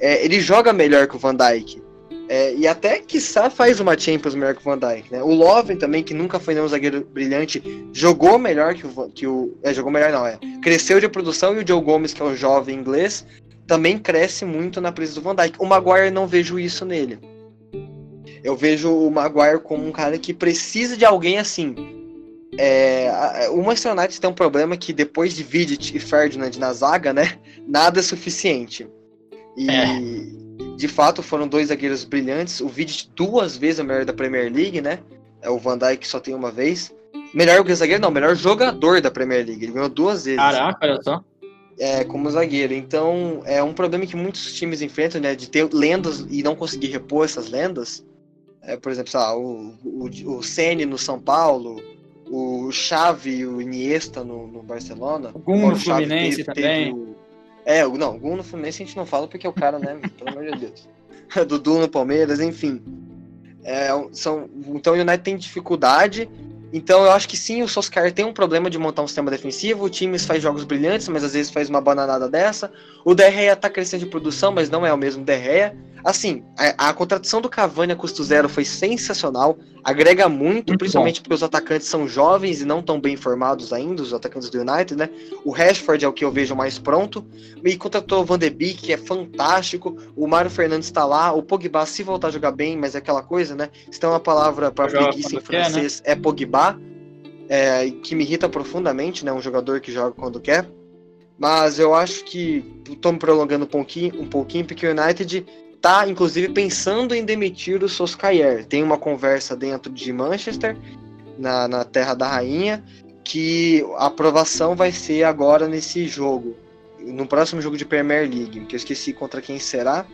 é, ele joga melhor que o Van Dijk. É, e até, quiçá, faz uma Champions melhor que o Van Dijk, né? O Lovren também, que nunca foi nenhum zagueiro brilhante, jogou melhor que o... Que o é, jogou melhor não, é. Cresceu de produção e o Joe Gomes, que é um jovem inglês, também cresce muito na presença do Van Dijk. O Maguire não vejo isso nele. Eu vejo o Maguire como um cara que precisa de alguém assim. É, o Manchester United tem um problema que depois de Vidic e Ferdinand na zaga, né? Nada é suficiente. E é. de fato foram dois zagueiros brilhantes. O Vidic duas vezes o melhor da Premier League, né? É o Van Dijk só tem uma vez. Melhor que zagueiro, não, melhor jogador da Premier League. Ele ganhou duas vezes. Caraca, olha só. É, como zagueiro. Então, é um problema que muitos times enfrentam, né? De ter lendas e não conseguir repor essas lendas. É, por exemplo, lá, o, o, o Sene no São Paulo, o Xavi e o Iniesta no, no Barcelona. O Gun no Fluminense teve, também. Teve o, é, não, o Gun no Fluminense a gente não fala porque é o cara, né? pelo amor de Deus. Dudu no Palmeiras, enfim. É, são, então o United tem dificuldade. Então eu acho que sim, o Soscar tem um problema de montar um sistema defensivo. O time faz jogos brilhantes, mas às vezes faz uma bananada dessa. O Derreia tá crescendo de produção, mas não é o mesmo Derreia. Assim, a, a, contratação do Cavani a custo zero foi sensacional, agrega muito, muito principalmente bom. porque os atacantes são jovens e não tão bem formados ainda, os atacantes do United, né? O Rashford é o que eu vejo mais pronto, e contratou o Van de Beek, que é fantástico, o Mário Fernandes está lá, o Pogba se voltar a jogar bem, mas é aquela coisa, né? Se tem uma palavra para preguiça em francês, quer, né? é Pogba, é, que me irrita profundamente, né? Um jogador que joga quando quer. Mas eu acho que estou me prolongando um pouquinho, um pouquinho, porque o United tá, inclusive, pensando em demitir o Soskaier. Tem uma conversa dentro de Manchester, na, na Terra da Rainha, que a aprovação vai ser agora nesse jogo, no próximo jogo de Premier League, que eu esqueci contra quem será.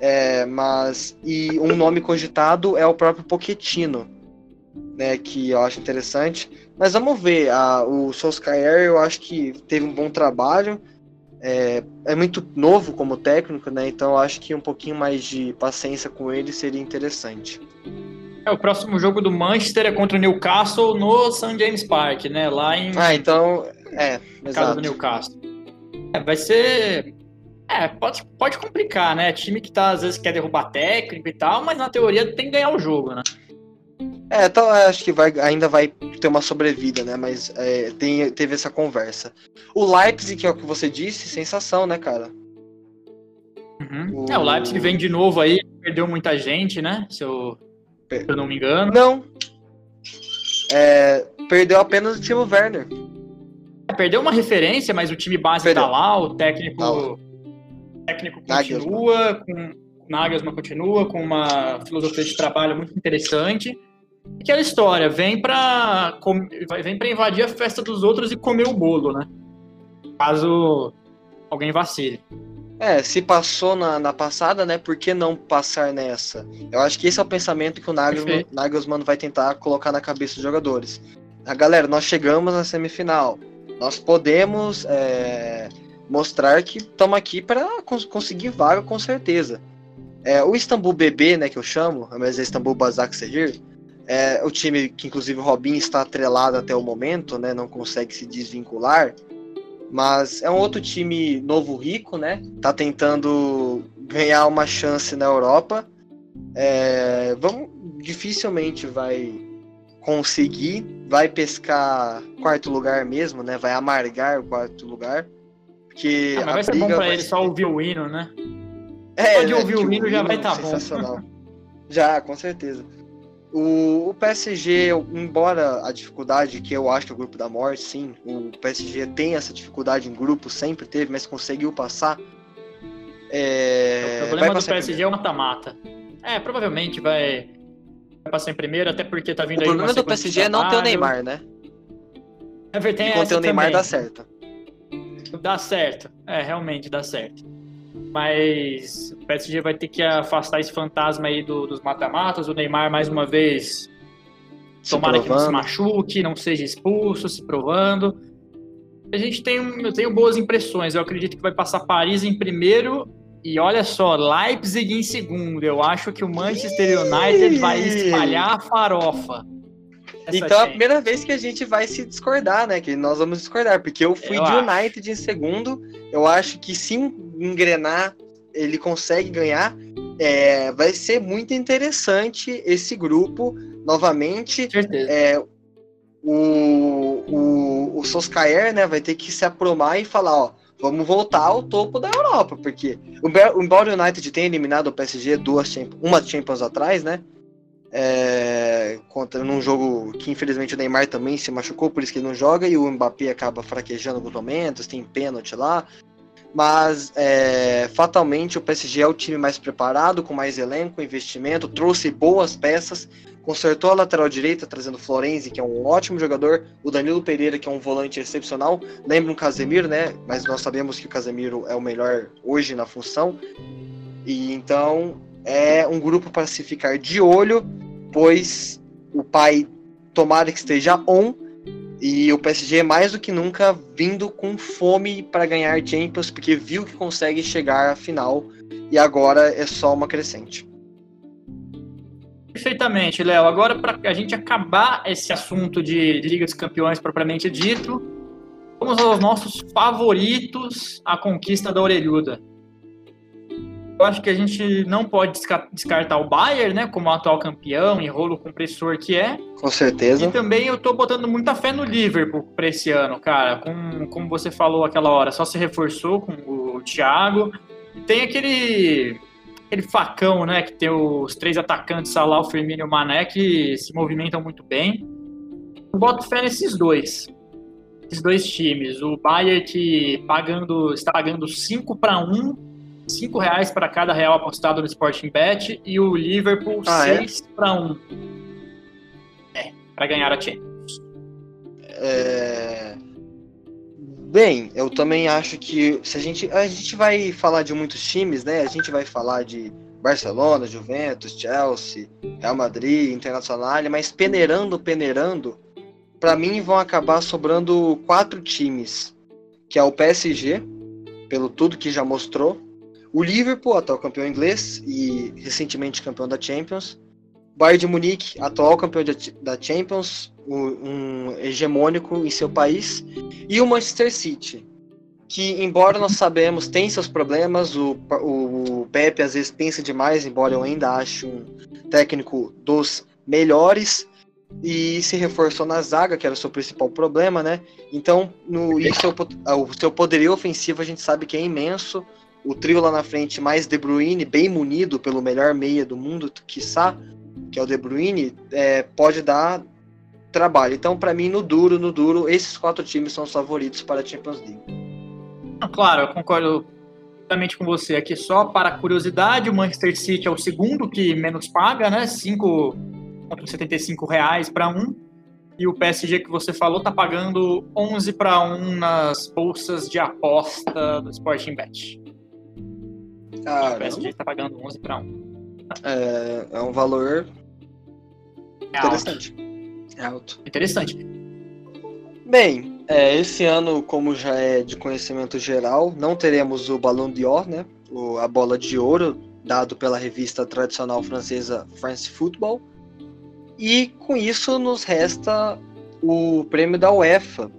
É, mas e um nome cogitado é o próprio Pochettino, né, que eu acho interessante. Mas vamos ver, a, o Solskjaer eu acho que teve um bom trabalho, é, é muito novo como técnico, né? Então acho que um pouquinho mais de paciência com ele seria interessante. É, o próximo jogo do Manchester é contra o Newcastle no St. James Park, né? Lá em. Ah, então. É, casa do Newcastle. É, vai ser. É, pode, pode complicar, né? Time que tá, às vezes quer derrubar técnico e tal, mas na teoria tem que ganhar o jogo, né? É, então acho que vai, ainda vai ter uma sobrevida, né? Mas é, tem, teve essa conversa. O Leipzig, que é o que você disse, sensação, né, cara? Uhum. O... É, o Leipzig vem de novo aí, perdeu muita gente, né? Se eu, per... se eu não me engano. Não. É, perdeu apenas o Timo Werner. É, perdeu uma referência, mas o time base perdeu. tá lá, o técnico, o técnico continua, com Nagelsmann continua com uma filosofia de trabalho muito interessante. Aquela história, vem pra, vem pra invadir a festa dos outros e comer o bolo, né? Caso alguém vacile. É, se passou na, na passada, né? Por que não passar nessa? Eu acho que esse é o pensamento que o Nagelsmann, Nagelsmann vai tentar colocar na cabeça dos jogadores. A galera, nós chegamos na semifinal. Nós podemos é, mostrar que estamos aqui para cons conseguir vaga com certeza. É, o Istambul BB, né, que eu chamo, mas é Istambul Basak Sehir, É o time que, inclusive, o Robin está atrelado até o momento, né? Não consegue se desvincular. Mas é um outro time novo rico, né? Tá tentando ganhar uma chance na Europa. É, vamos, dificilmente vai conseguir, vai pescar quarto lugar mesmo, né? Vai amargar o quarto lugar. Porque ah, mas vai ser bom pra ele ser... só ouvir o hino, né? É, Pode ouvir o hino já vai estar tá bom. já, com certeza. O, o, PSG, embora a dificuldade que eu acho que é o grupo da morte, sim, o PSG tem essa dificuldade em grupo, sempre teve, mas conseguiu passar. É... O problema do PSG é o mata-mata. É, provavelmente vai, vai passar em primeiro, até porque tá vindo o aí. O problema do PSG é não ter o Neymar, né? É verdade. Enquanto ter o Neymar também. dá certo. Dá certo, é, realmente dá certo. Mas o PSG vai ter que afastar esse fantasma aí do, dos mata-matas. O Neymar, mais uma vez, se tomara provando. que não se machuque, não seja expulso, se provando. A gente tem, eu tenho boas impressões. Eu acredito que vai passar Paris em primeiro e olha só, Leipzig em segundo. Eu acho que o Manchester United vai espalhar a farofa. Então é a primeira vez que a gente vai se discordar, né? Que nós vamos discordar, porque eu fui eu de acho. United em segundo. Eu acho que se engrenar, ele consegue ganhar. É, vai ser muito interessante esse grupo novamente. Certeza. É, o, o, o Soskaer, né, vai ter que se aprumar e falar, ó, vamos voltar ao topo da Europa, porque embora o United tenha eliminado o PSG duas uma Champions atrás, né, é, contra num jogo que infelizmente o Neymar também se machucou, por isso que ele não joga, e o Mbappé acaba fraquejando alguns momentos, tem pênalti lá. Mas é, fatalmente o PSG é o time mais preparado, com mais elenco, investimento, trouxe boas peças, consertou a lateral direita, trazendo Florenzi, que é um ótimo jogador, o Danilo Pereira, que é um volante excepcional. Lembra um Casemiro, né? Mas nós sabemos que o Casemiro é o melhor hoje na função. E então é um grupo para se ficar de olho, pois o pai tomara que esteja on e o PSG mais do que nunca vindo com fome para ganhar Champions, porque viu que consegue chegar à final e agora é só uma crescente. Perfeitamente, Léo. Agora, para a gente acabar esse assunto de Liga dos Campeões propriamente dito, vamos aos nossos favoritos à conquista da orelhuda eu acho que a gente não pode descartar o Bayern, né, como atual campeão e rolo compressor que é. Com certeza. E também eu tô botando muita fé no Liverpool para esse ano, cara. Com, como você falou aquela hora, só se reforçou com o Thiago. E tem aquele aquele facão, né, que tem os três atacantes, Salah, o Firmino e o Mané, que se movimentam muito bem. Eu boto fé nesses dois. Esses dois times. O Bayern que pagando, está pagando 5 para 1 5 reais para cada real apostado no Sporting Bet e o Liverpool ah, 6 é? para 1. É, para ganhar a Champions. É... Bem, eu também acho que se a gente a gente vai falar de muitos times, né? A gente vai falar de Barcelona, Juventus, Chelsea, Real Madrid, Internacional, mas peneirando, peneirando, para mim vão acabar sobrando quatro times, que é o PSG, pelo tudo que já mostrou, o Liverpool, atual campeão inglês e recentemente campeão da Champions. Bayern de Munique, atual campeão da Champions, um hegemônico em seu país. E o Manchester City, que embora nós sabemos tem seus problemas, o, o Pepe às vezes pensa demais, embora eu ainda ache um técnico dos melhores, e se reforçou na zaga, que era o seu principal problema, né? Então, no, e seu, o seu poderio ofensivo a gente sabe que é imenso o trio lá na frente mais De Bruyne, bem munido pelo melhor meia do mundo, quiçá, que é o De Bruyne, é, pode dar trabalho. Então, para mim, no duro, no duro, esses quatro times são os favoritos para a Champions League. Claro, eu concordo totalmente com você. Aqui só para curiosidade, o Manchester City é o segundo que menos paga, né? 5,75 reais para um. E o PSG que você falou tá pagando 11 para 1 nas bolsas de aposta do Sporting Bet. Cara, o PSG está pagando 11 para 1. É, é um valor é interessante. Alto. É alto. Interessante. Bem, é, esse ano, como já é de conhecimento geral, não teremos o Ballon d'Or, né? O, a bola de ouro, dado pela revista tradicional francesa France Football. E com isso nos resta o prêmio da UEFA,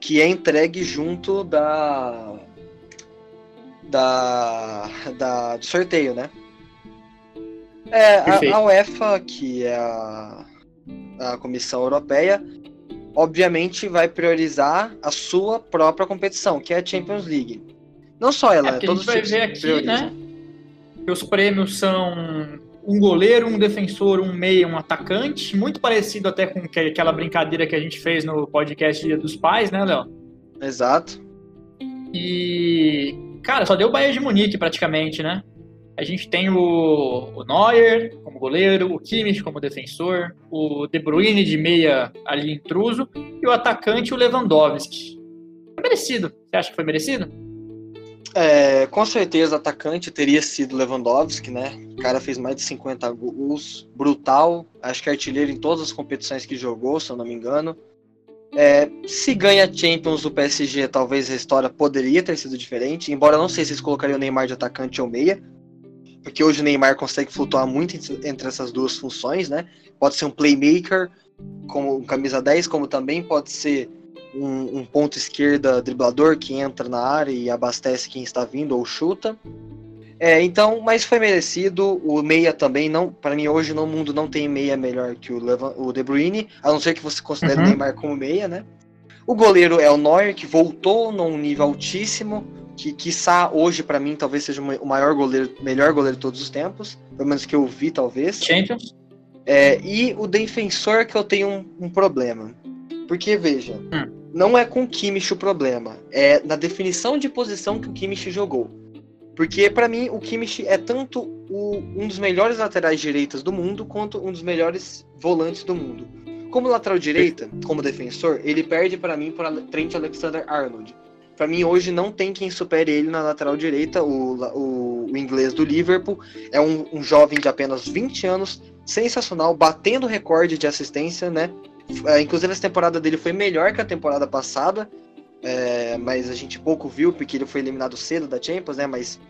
que é entregue junto da da, da do sorteio, né? É, a, a, UEFA, que é a, a Comissão Europeia, obviamente vai priorizar a sua própria competição, que é a Champions League. Não só ela, é, todos a gente vai ver aqui, né? Que os prêmios são um goleiro, um defensor, um meia, um atacante, muito parecido até com aquela brincadeira que a gente fez no podcast Dia dos Pais, né, Léo? Exato. E, cara, só deu o Bayern de Munique praticamente, né? A gente tem o, o Neuer como goleiro, o Kimmich como defensor, o De Bruyne de meia ali intruso e o atacante o Lewandowski. Merecido. Você acha que foi merecido? É, com certeza atacante teria sido Lewandowski, né? O cara fez mais de 50 gols, brutal, acho que artilheiro em todas as competições que jogou, se eu não me engano. É, se ganha Champions o PSG, talvez a história poderia ter sido diferente, embora não sei se eles colocariam o Neymar de atacante ou meia, porque hoje o Neymar consegue flutuar muito entre essas duas funções, né? Pode ser um playmaker, como um camisa 10, como também pode ser um, um ponto esquerda driblador que entra na área e abastece quem está vindo ou chuta. É, então, mas foi merecido. O meia também não, para mim hoje no mundo não tem meia melhor que o, Levan, o De Bruyne, a não ser que você considere uhum. o Neymar como meia, né? O goleiro é o Neuer, que voltou num nível altíssimo, que quiçá hoje para mim talvez seja o maior goleiro, melhor goleiro de todos os tempos, pelo menos que eu vi talvez. Champions. É, e o defensor que eu tenho um, um problema. Porque veja, hum não é com o Kimmich o problema, é na definição de posição que o Kimmich jogou. Porque para mim o Kimmich é tanto o, um dos melhores laterais direitas do mundo quanto um dos melhores volantes do mundo. Como lateral direita, como defensor, ele perde para mim para Trent Alexander-Arnold. Para mim hoje não tem quem supere ele na lateral direita. O, o, o inglês do Liverpool é um, um jovem de apenas 20 anos, sensacional, batendo recorde de assistência, né? É, inclusive, essa temporada dele foi melhor que a temporada passada, é, mas a gente pouco viu, porque ele foi eliminado cedo da Champions, né? Mas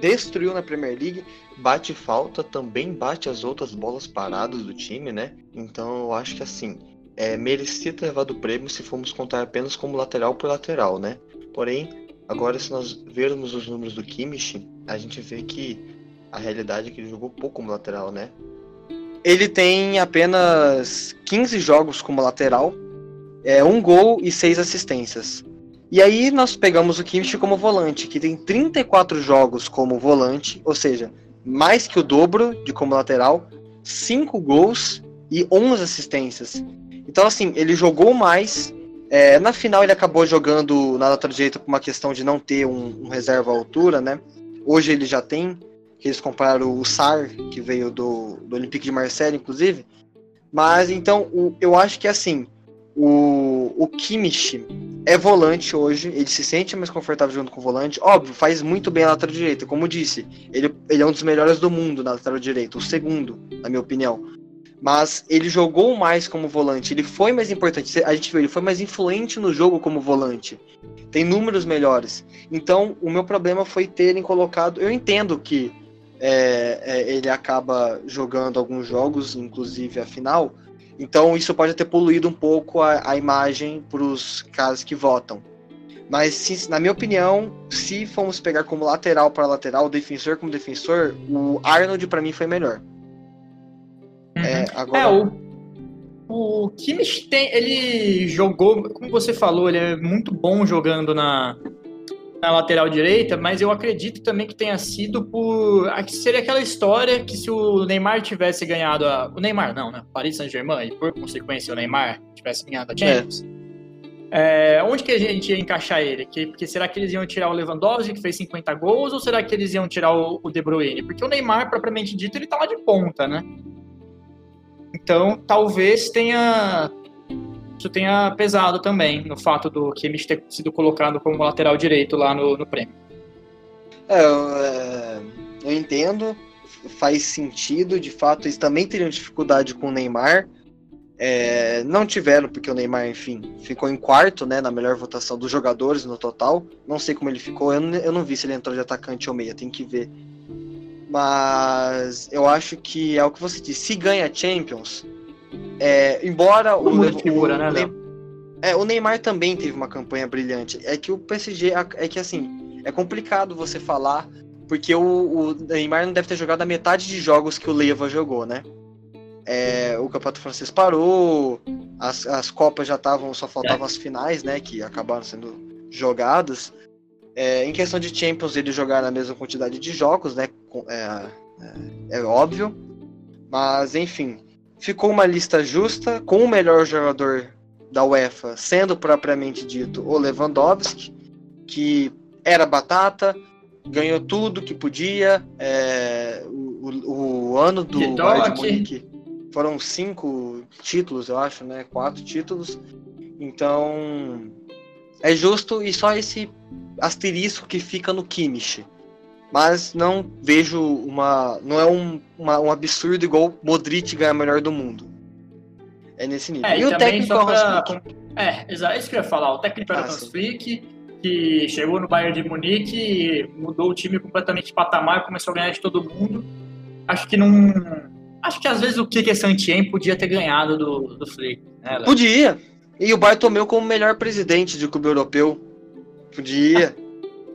destruiu na Premier League. Bate falta, também bate as outras bolas paradas do time, né? Então eu acho que assim, é, merecia ter levado o prêmio se formos contar apenas como lateral por lateral, né? Porém, agora se nós vermos os números do Kimmich, a gente vê que a realidade é que ele jogou pouco como lateral, né? ele tem apenas 15 jogos como lateral, é, um gol e seis assistências. E aí nós pegamos o Kimmich como volante, que tem 34 jogos como volante, ou seja, mais que o dobro de como lateral, 5 gols e 11 assistências. Então, assim, ele jogou mais. É, na final, ele acabou jogando na lateral direita por uma questão de não ter um, um reserva à altura, né? Hoje ele já tem eles compraram o Sar, que veio do, do Olympique de Marseille, inclusive. Mas então, o, eu acho que assim, o, o Kimmich é volante hoje, ele se sente mais confortável junto com o volante. Óbvio, faz muito bem a lateral direita, como disse. Ele, ele é um dos melhores do mundo na lateral direita, o segundo, na minha opinião. Mas ele jogou mais como volante, ele foi mais importante. A gente viu, ele foi mais influente no jogo como volante. Tem números melhores. Então, o meu problema foi terem colocado. Eu entendo que é, é, ele acaba jogando alguns jogos, inclusive a final. Então isso pode ter poluído um pouco a, a imagem para os caras que votam. Mas, se, na minha opinião, se formos pegar como lateral para lateral, defensor como defensor, o Arnold para mim foi melhor. Uhum. É, agora... é, o, o Kimmich tem, ele jogou, como você falou, ele é muito bom jogando na, na lateral direita, mas eu acredito também que tenha sido por. Seria aquela história que se o Neymar tivesse ganhado a. O Neymar, não, né? Paris Saint-Germain, e por consequência o Neymar tivesse ganhado a Champions. É. É, onde que a gente ia encaixar ele? Que, porque será que eles iam tirar o Lewandowski, que fez 50 gols, ou será que eles iam tirar o, o De Bruyne? Porque o Neymar, propriamente dito, ele tá lá de ponta, né? Então, talvez tenha isso tenha pesado também no fato do Kimmich ter sido colocado como lateral direito lá no, no prêmio. É, eu, é, eu entendo, faz sentido, de fato, eles também teriam dificuldade com o Neymar. É, não tiveram, porque o Neymar, enfim, ficou em quarto, né, na melhor votação dos jogadores no total. Não sei como ele ficou, eu não, eu não vi se ele entrou de atacante ou meia, tem que ver. Mas eu acho que é o que você disse, se ganha Champions, É, embora o, o, figura, né, é, o Neymar também teve uma campanha brilhante. É que o PSG é que assim é complicado você falar porque o, o Neymar não deve ter jogado a metade de jogos que o Leva jogou, né? É, o campeonato francês parou, as, as copas já estavam, só faltavam as finais, né? Que acabaram sendo jogadas. É, em questão de Champions, ele jogar na mesma quantidade de jogos, né? É, é, é óbvio. Mas, enfim, ficou uma lista justa, com o melhor jogador da UEFA sendo propriamente dito o Lewandowski, que era batata, ganhou tudo que podia. É, o, o, o, ano do Bayern de Munique foram cinco títulos, eu acho, né? Quatro títulos. Então é justo e só esse asterisco que fica no Kimmich. Mas não vejo uma. Não é um, uma, um absurdo igual Modric ganhar melhor do mundo. É nesse nível. É, e, e o técnico é o pra... É, exato, é isso que eu ia falar. O técnico o ah, Hans Flick, que chegou no Bayern de Munique, mudou o time completamente de patamar, começou a ganhar de todo mundo. Acho que não. Acho que às vezes o Kike Santien podia ter ganhado do, do Flick. Né, podia. E o Bartomeu como melhor presidente de clube europeu. Podia.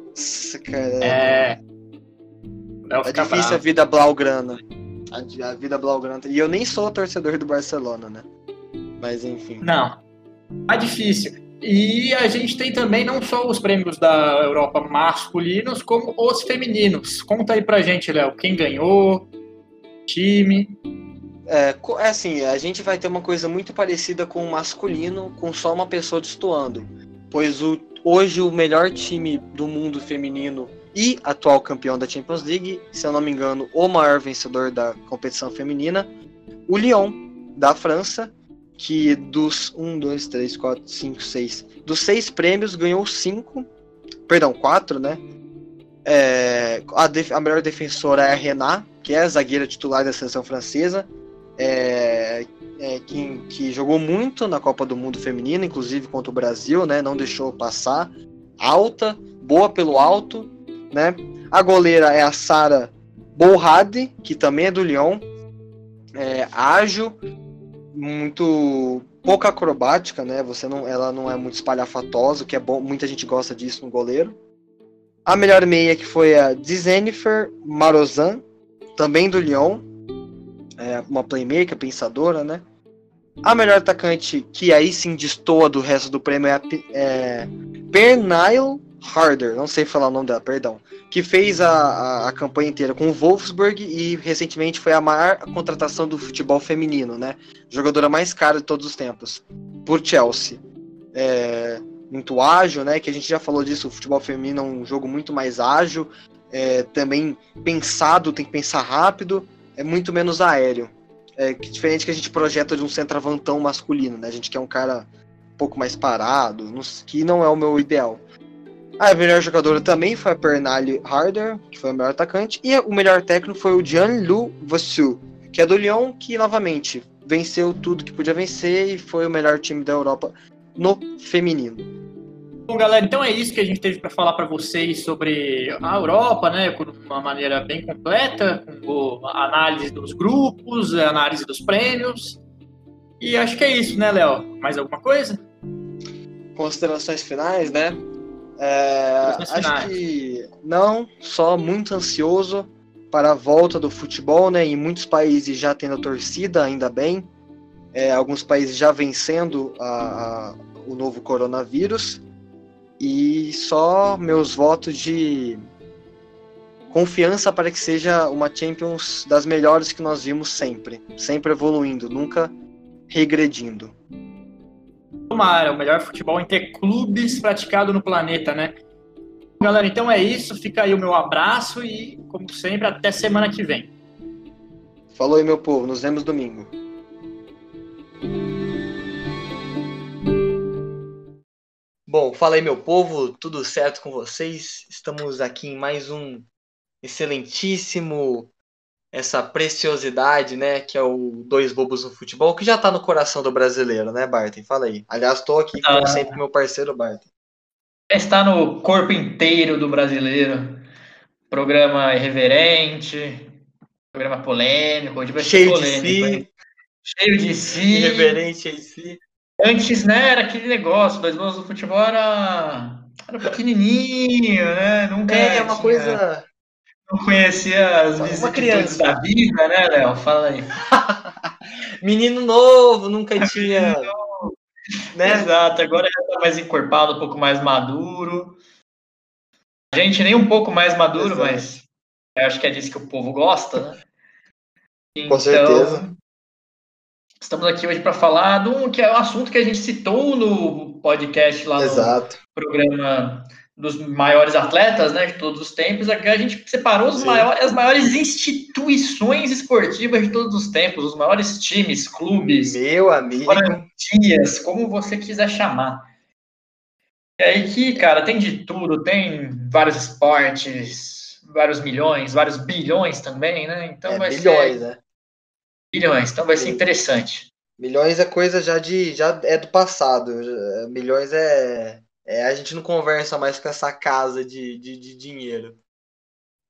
Nossa, cara. É. É difícil bravo. a vida blaugrana. A, a vida blaugrana. E eu nem sou torcedor do Barcelona, né? Mas enfim. Não. É difícil. E a gente tem também não só os prêmios da Europa masculinos, como os femininos. Conta aí pra gente, Léo, quem ganhou, time. É, é assim, a gente vai ter uma coisa muito parecida com o masculino, com só uma pessoa destoando. Pois o, hoje o melhor time do mundo feminino e atual campeão da Champions League, se eu não me engano, o maior vencedor da competição feminina, o Lyon, da França, que dos 1, 2, 3, 4, 5, 6, dos seis prêmios ganhou cinco, perdão, quatro, né? É, a, a melhor defensora é a Renat, que é a zagueira titular da seleção francesa é, é, que, que, jogou muito na Copa do Mundo Feminina, inclusive contra o Brasil, né? Não deixou passar. Alta, boa pelo alto, né? A goleira é a Sara Bolhade, que também é do Lyon. É, ágil, muito pouca acrobática, né? Você não, ela não é muito espalhafatosa, que é bom, muita gente gosta disso no goleiro. A melhor meia que foi a Dzenifer Marozan, também do Lyon, é, uma playmaker, pensadora, né? A melhor atacante, que aí sim destoa do resto do prêmio, é a é, Pernille Harder, não sei falar o nome dela, perdão, que fez a, a, a, campanha inteira com o Wolfsburg e recentemente foi a maior contratação do futebol feminino, né? Jogadora mais cara de todos os tempos, por Chelsea. É, muito ágil, né? Que a gente já falou disso, o futebol feminino é um jogo muito mais ágil, é, também pensado, tem que pensar rápido é muito menos aéreo. É diferente que a gente projeta de um centroavantão masculino, né? A gente quer um cara um pouco mais parado, que não é o meu ideal. A melhor jogadora também foi a Pernali Harder, que foi o melhor atacante, e o melhor técnico foi o Jean-Lu Vossu, que é do Lyon, que novamente venceu tudo que podia vencer e foi o melhor time da Europa no feminino. Bom, galera, então é isso que a gente teve para falar para vocês sobre a Europa, né, de uma maneira bem completa, com a análise dos grupos, a análise dos prêmios. E acho que é isso, né, Léo? Mais alguma coisa? Considerações finais, né? É, acho que não, só muito ansioso para a volta do futebol, né? Em muitos países já tendo a torcida, ainda bem. É, alguns países já vencendo a, a, o novo coronavírus. E só meus votos de confiança para que seja uma Champions das melhores que nós vimos sempre. Sempre evoluindo, nunca regredindo. Tomara, o melhor futebol entre clubes praticado no planeta, né? Galera, então é isso. Fica aí o meu abraço e, como sempre, até semana que vem. Falou aí, meu povo. Nos vemos domingo. Bom, fala aí meu povo, tudo certo com vocês? Estamos aqui em mais um excelentíssimo, essa preciosidade, né, que é o Dois Bobos no Futebol, que já tá no coração do brasileiro, né, Barton? Fala aí. Aliás, estou aqui como ah, sempre meu parceiro Barton. Está no corpo inteiro do brasileiro. Programa irreverente, programa polêmico, hoje vai Cheio polêmico. De si. cheio de si. Irreverente em si. Antes, né, era aquele negócio, dois gols do futebol era, era pequenininho, né? Nunca É, é uma tinha- coisa. Não conhecia as vicissitudes da vida, né, Léo? Fala aí. Menino novo, nunca tinha. né? Exato, agora já tá mais encorpado, um pouco mais maduro. A gente nem um pouco mais maduro, Exato. mas eu acho que é disso que o povo gosta, né? Então, Com certeza. Estamos aqui hoje para falar de um, que é um assunto que a gente citou no podcast lá no Exato. programa dos maiores atletas, né, de todos os tempos. Aqui a gente separou os maiores, as maiores instituições esportivas de todos os tempos, os maiores times, clubes, Meu amigo. dias, como você quiser chamar. E aí que, cara, tem de tudo, tem vários esportes, vários milhões, vários bilhões também, né? Então É, vai bilhões, ser né? bilhões, então vai ser Sim. interessante. Milhões é coisa já de. já é do passado. Milhões é. É a gente não conversa mais com essa casa de, de, de dinheiro.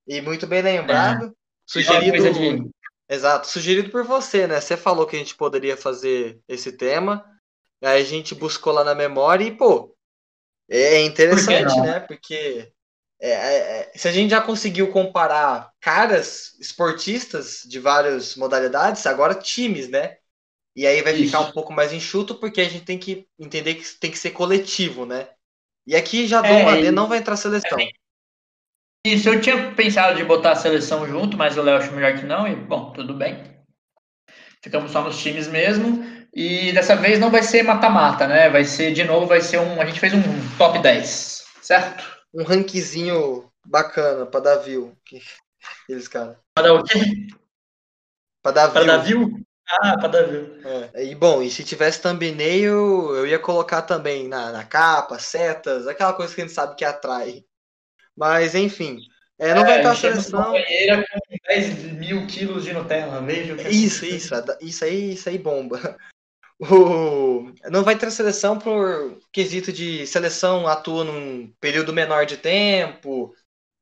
E muito bem lembrado. É Sugerido. de- Exato, sugerido por você, né? Você falou que a gente poderia fazer esse tema. Aí a gente buscou lá na memória e, pô, é interessante, não? né? Porque é, é, é, se a gente já conseguiu comparar caras esportistas de várias modalidades, agora times, né? E aí vai ficar um pouco mais enxuto, porque a gente tem que entender que tem que ser coletivo, né? E aqui já dou É, uma e- D, não vai entrar seleção. Isso, eu tinha pensado de botar a seleção junto, mas o Léo achou melhor que não, e bom, tudo bem. Ficamos só nos times mesmo. E dessa vez não vai ser mata-mata, né? Vai ser, de novo, vai ser um. A gente fez um top 10, certo? Um rankzinho bacana pra dar view. que- Aqueles caras. Pra dar o quê? Pra dar Pra view. dar view? Ah, pra dar view. É, E bom, e se tivesse thumbnail, eu ia colocar também na, na capa, setas, aquela coisa que a gente sabe que atrai. Mas enfim, é, não vai entrar a seleção. com 10 mil quilos de Nutella, veja que Isso, isso, isso aí, isso aí bomba. O... Não vai ter a seleção por quesito de seleção atua num período menor de tempo.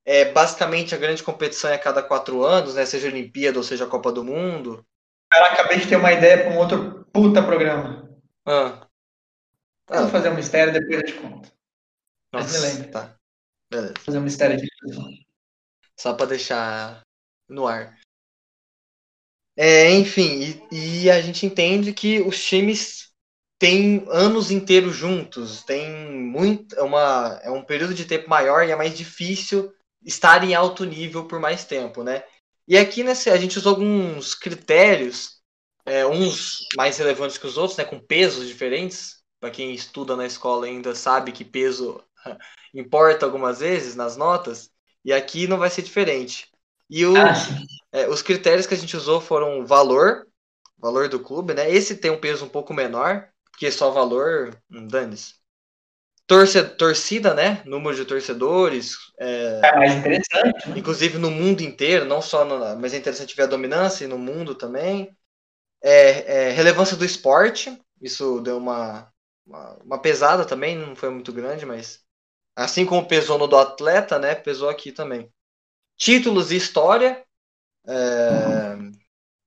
É, basicamente a grande competição é a cada quatro anos, né? Seja Olimpíada ou seja a Copa do Mundo. Cara, acabei de ter uma ideia para um outro puta programa. Ah. Eu vou fazer um mistério depois eu te conto. Mas me nossa, lembra. tá. Beleza. Vou fazer um mistério aqui. Só para deixar no ar. É, enfim, e, e a gente entende que os times têm anos inteiros juntos, tem muito, é uma, é um período de tempo maior e é mais difícil estar em alto nível por mais tempo, né? E aqui nesse, a gente usou alguns critérios, é, uns mais relevantes que os outros, né, com pesos diferentes. Para quem estuda na escola ainda sabe que peso importa algumas vezes nas notas. E aqui não vai ser diferente. E o, Ah, é, os critérios que a gente usou foram valor, valor do clube, né? Esse tem um peso um pouco menor, porque só valor, hum, dane-se. Torce, torcida, né? Número de torcedores, é, É mais interessante, né? inclusive no mundo inteiro, não só no, mas é interessante ver a dominância e no mundo também. É, é, relevância do esporte, isso deu uma, uma, uma pesada também, não foi muito grande, mas assim como pesou no do atleta, né? Pesou aqui também. Títulos e história, é,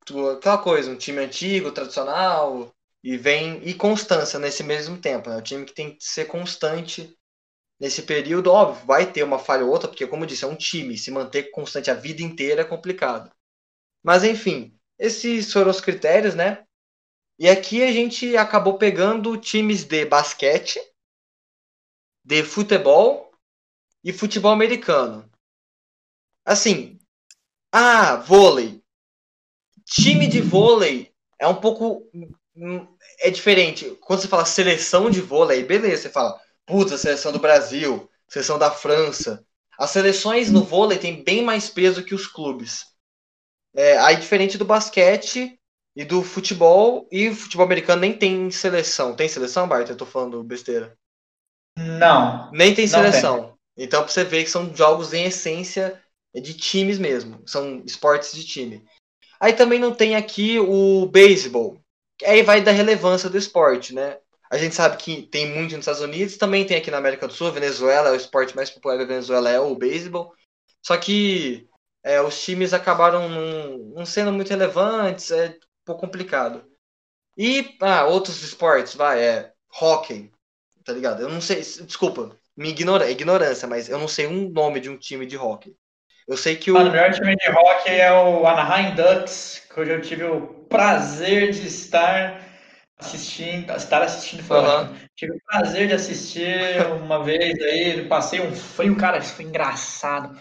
tu- aquela coisa, um time antigo, tradicional, e vem e constância nesse mesmo tempo, né? O time que tem que ser constante nesse período, óbvio, vai ter uma falha ou outra, porque como eu disse, é um time, se manter constante a vida inteira é complicado. Mas enfim, esses foram os critérios, né? E aqui a gente acabou pegando times de basquete, de futebol e futebol americano. Assim, ah, vôlei. Time de vôlei é um pouco é diferente. Quando você fala seleção de vôlei, beleza, você fala, puta, seleção do Brasil, seleção da França. As seleções no vôlei têm bem mais peso que os clubes. É, aí diferente do basquete e do futebol, e o futebol americano nem tem seleção. Tem seleção, Bart? Eu tô falando besteira. Não. Nem tem seleção. Então, pra você ver que são jogos em essência de times mesmo. São esportes de time. Aí também não tem aqui o beisebol. Aí vai da relevância do esporte, né? A gente sabe que tem muito nos Estados Unidos, também tem aqui na América do Sul, Venezuela, o esporte mais popular da Venezuela é o beisebol. Só que é, os times acabaram não, não sendo muito relevantes, é um pouco complicado. E, ah, outros esportes, vai, é hockey, tá ligado? Eu não sei, desculpa, minha ignora, ignorância, mas eu não sei um nome de um time de hockey. Eu sei que o. Mano, o melhor time de hockey é o Anaheim Ducks, que hoje eu tive o prazer de estar assistindo, estar assistindo foi uhum. Tive o prazer de assistir uma vez aí, passei um frio, cara, isso foi engraçado.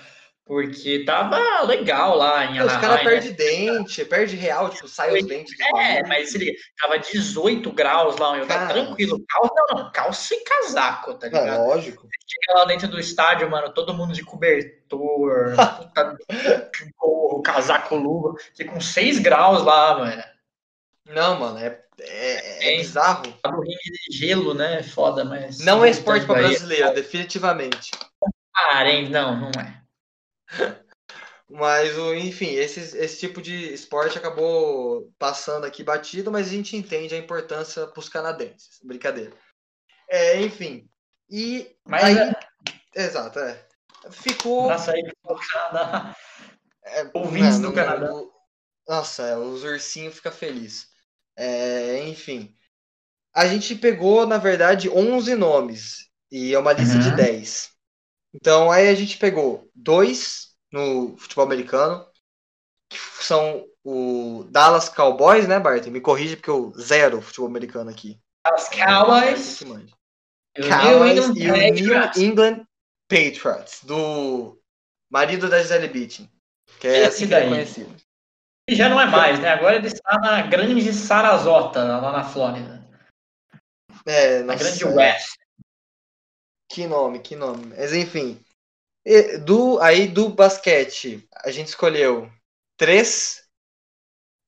Porque tava legal lá em Anaheim. Os caras perdem né? dente, perde real, tipo, sai os dentes. É, mas se liga, tava 18 graus lá, eu tava tranquilo. Calça, não, não, calça e casaco, tá ligado? É, lógico. Chega lá dentro do estádio, mano, todo mundo de cobertor, puta, gorro, casaco, luva, que com 6 graus lá, mano. Não, mano, é, é, é, é bizarro. Tá de gelo, né? Foda, mas. Não é esporte pra brasileiro, definitivamente. Ah, não, não é. Mas, enfim, esse, esse tipo de esporte acabou passando aqui batido, mas a gente entende a importância para os canadenses. Brincadeira. É, enfim. E mas aí. É... Exato, é. Ficou. Nossa, aí Canadá. É, Ouvintes do Canadá. Nossa, é, os ursinhos ficam felizes. É, enfim. A gente pegou, na verdade, 11 nomes. E é uma lista uhum. de 10. Então aí a gente pegou dois no futebol americano, que são o Dallas Cowboys, né, Bart? Me corrige porque eu zero futebol americano aqui. Dallas Cowboys. Cowboys e o New England Patriots, do marido da Gisele Bündchen, que é Esse assim que é conhecido. E já não é mais, né? Agora ele está na grande Sarasota, lá na Flórida. É, na grande West. Que nome, que nome. Mas enfim. Do, aí do basquete, a gente escolheu três.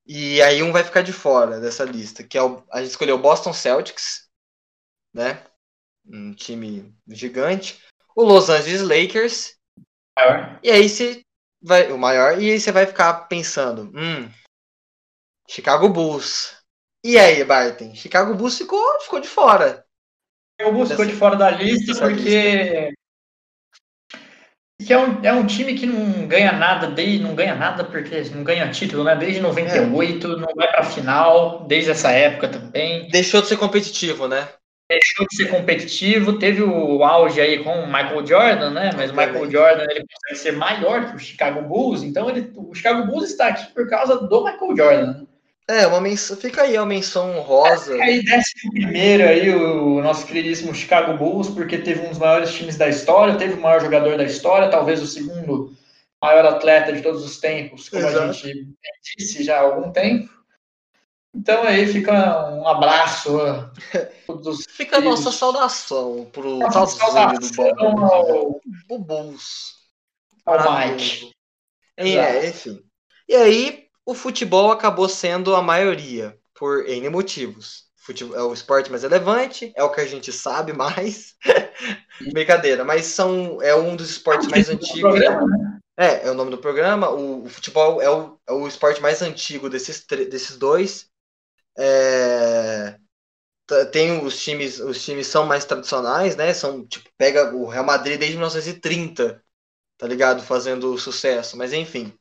E aí um vai ficar de fora dessa lista. Que é o, a gente escolheu o Boston Celtics, né? Um time gigante. O Los Angeles Lakers. Maior. E aí você vai. O maior. E aí você vai ficar pensando. Hum. Chicago Bulls. E aí, Barton? Chicago Bulls ficou, ficou de fora. O Bulls ficou de fora da lista porque que é um, é um time que não ganha nada, desde, não ganha nada porque não ganha título, né? Desde 98, é. não vai pra final, desde essa época também. Deixou de ser competitivo, né? Deixou de ser competitivo, teve o auge aí com o Michael Jordan, né? Mas o Michael Jordan ele consegue ser maior que o Chicago Bulls, então ele, o Chicago Bulls está aqui por causa do Michael Jordan. É, uma menção, fica aí a menção rosa. Fica aí décimo primeiro aí o nosso queridíssimo Chicago Bulls, porque teve um dos maiores times da história, teve o maior jogador da história, talvez o segundo maior atleta de todos os tempos, como Exato. a gente disse já há algum tempo. Então aí fica um abraço a todos. fica a nossa saudação pro nossa saudação ao... o Bulls. Ao Mike. É, enfim. E aí, o futebol acabou sendo a maioria, por N motivos. Futebol é o esporte mais relevante, é o que a gente sabe mais. Brincadeira, mas são, é um dos esportes mais antigos. Né? É, é o nome do programa. O, o futebol é o, é o esporte mais antigo desses, desses dois. É, tem os times, os times são mais tradicionais, né? São tipo, pega o Real Madrid desde 1930, tá ligado? Fazendo sucesso, mas enfim.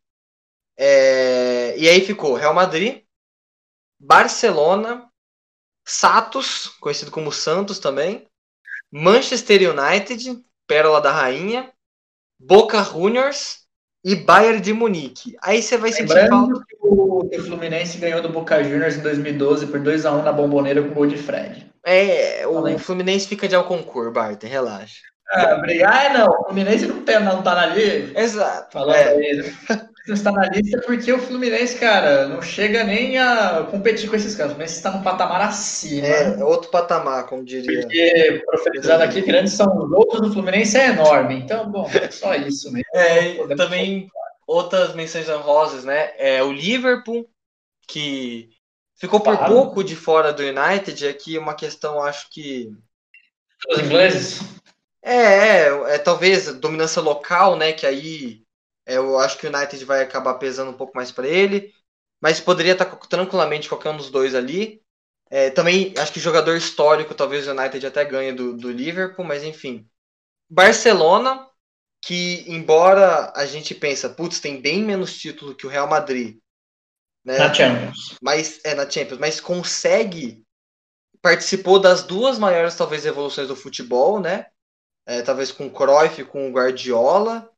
É, e aí ficou Real Madrid, Barcelona, Santos, conhecido como Santos também, Manchester United, Pérola da Rainha, Boca Juniors e Bayern de Munique. Aí você vai sentir falta. Que o Fluminense ganhou do Boca Juniors em 2012 por 2 a 1 na Bomboneira com gol de Fred. É, o Fluminense fica de Alconcur, Barton, relaxa. Ah, brigar é não. O Fluminense não, tem, não tá na liga. Exato. Falando é. aí não está na lista porque o Fluminense, cara, não chega nem a competir com esses caras. O Fluminense está num patamar acima. É, outro patamar, como diria. Porque, profetizando aqui, grandes são os outros, o Fluminense é enorme. Então, bom, é só isso mesmo. É, também outras menções honrosas, né? É o Liverpool, que ficou por claro. pouco de fora do United. Aqui uma questão, acho que. Os ingleses? É, é, é talvez dominância local, né? Que aí é, eu acho que o United vai acabar pesando um pouco mais para ele, mas poderia estar tá tranquilamente qualquer um dos dois ali. É, também acho que jogador histórico, talvez o United até ganhe do, do Liverpool, mas enfim. Barcelona, que embora a gente pensa, putz, tem bem menos título que o Real Madrid, Né? Na Champions. Mas, é, na Champions, mas consegue. Participou das duas maiores, talvez, evoluções do futebol, né? É, talvez com o Cruyff, com o Guardiola.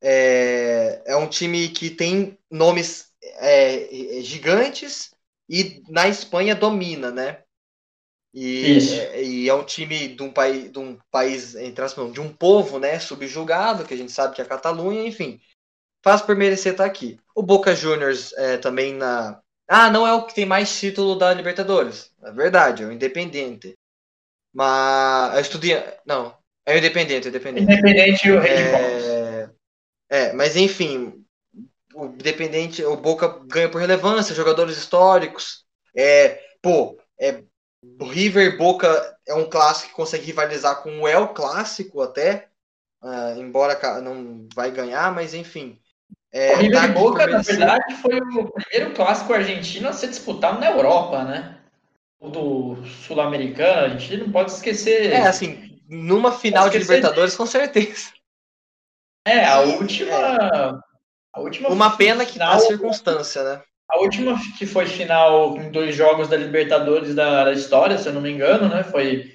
É, é um time que tem nomes é, gigantes e na Espanha domina, né? E é, e é, um time de um, país, de um país, entre aspas, de um povo, né, subjugado, que a gente sabe que é a Catalunha, enfim, faz por merecer estar aqui. O Boca Juniors é, também na. Ah, não é o que tem mais título da Libertadores. É verdade, é o Independente. Mas. Estudei. Não, é o Independente, o Independente. Independente e o Red é... é, mas enfim, o Independente, o Boca ganha por relevância, jogadores históricos. É, pô, é o River Boca é um clássico que consegue rivalizar com o El Clássico até, uh, embora não vai ganhar, mas enfim. É, o River tá Boca, na verdade, foi o primeiro clássico argentino a ser disputado na Europa, né? O do Sul-Americano, a gente não pode esquecer. É, assim, numa final de Libertadores, disso. com certeza. É, a última. É. A última Uma pena que final, a circunstância, né? A última que foi final em dois jogos da Libertadores da, da história, se eu não me engano, né? Foi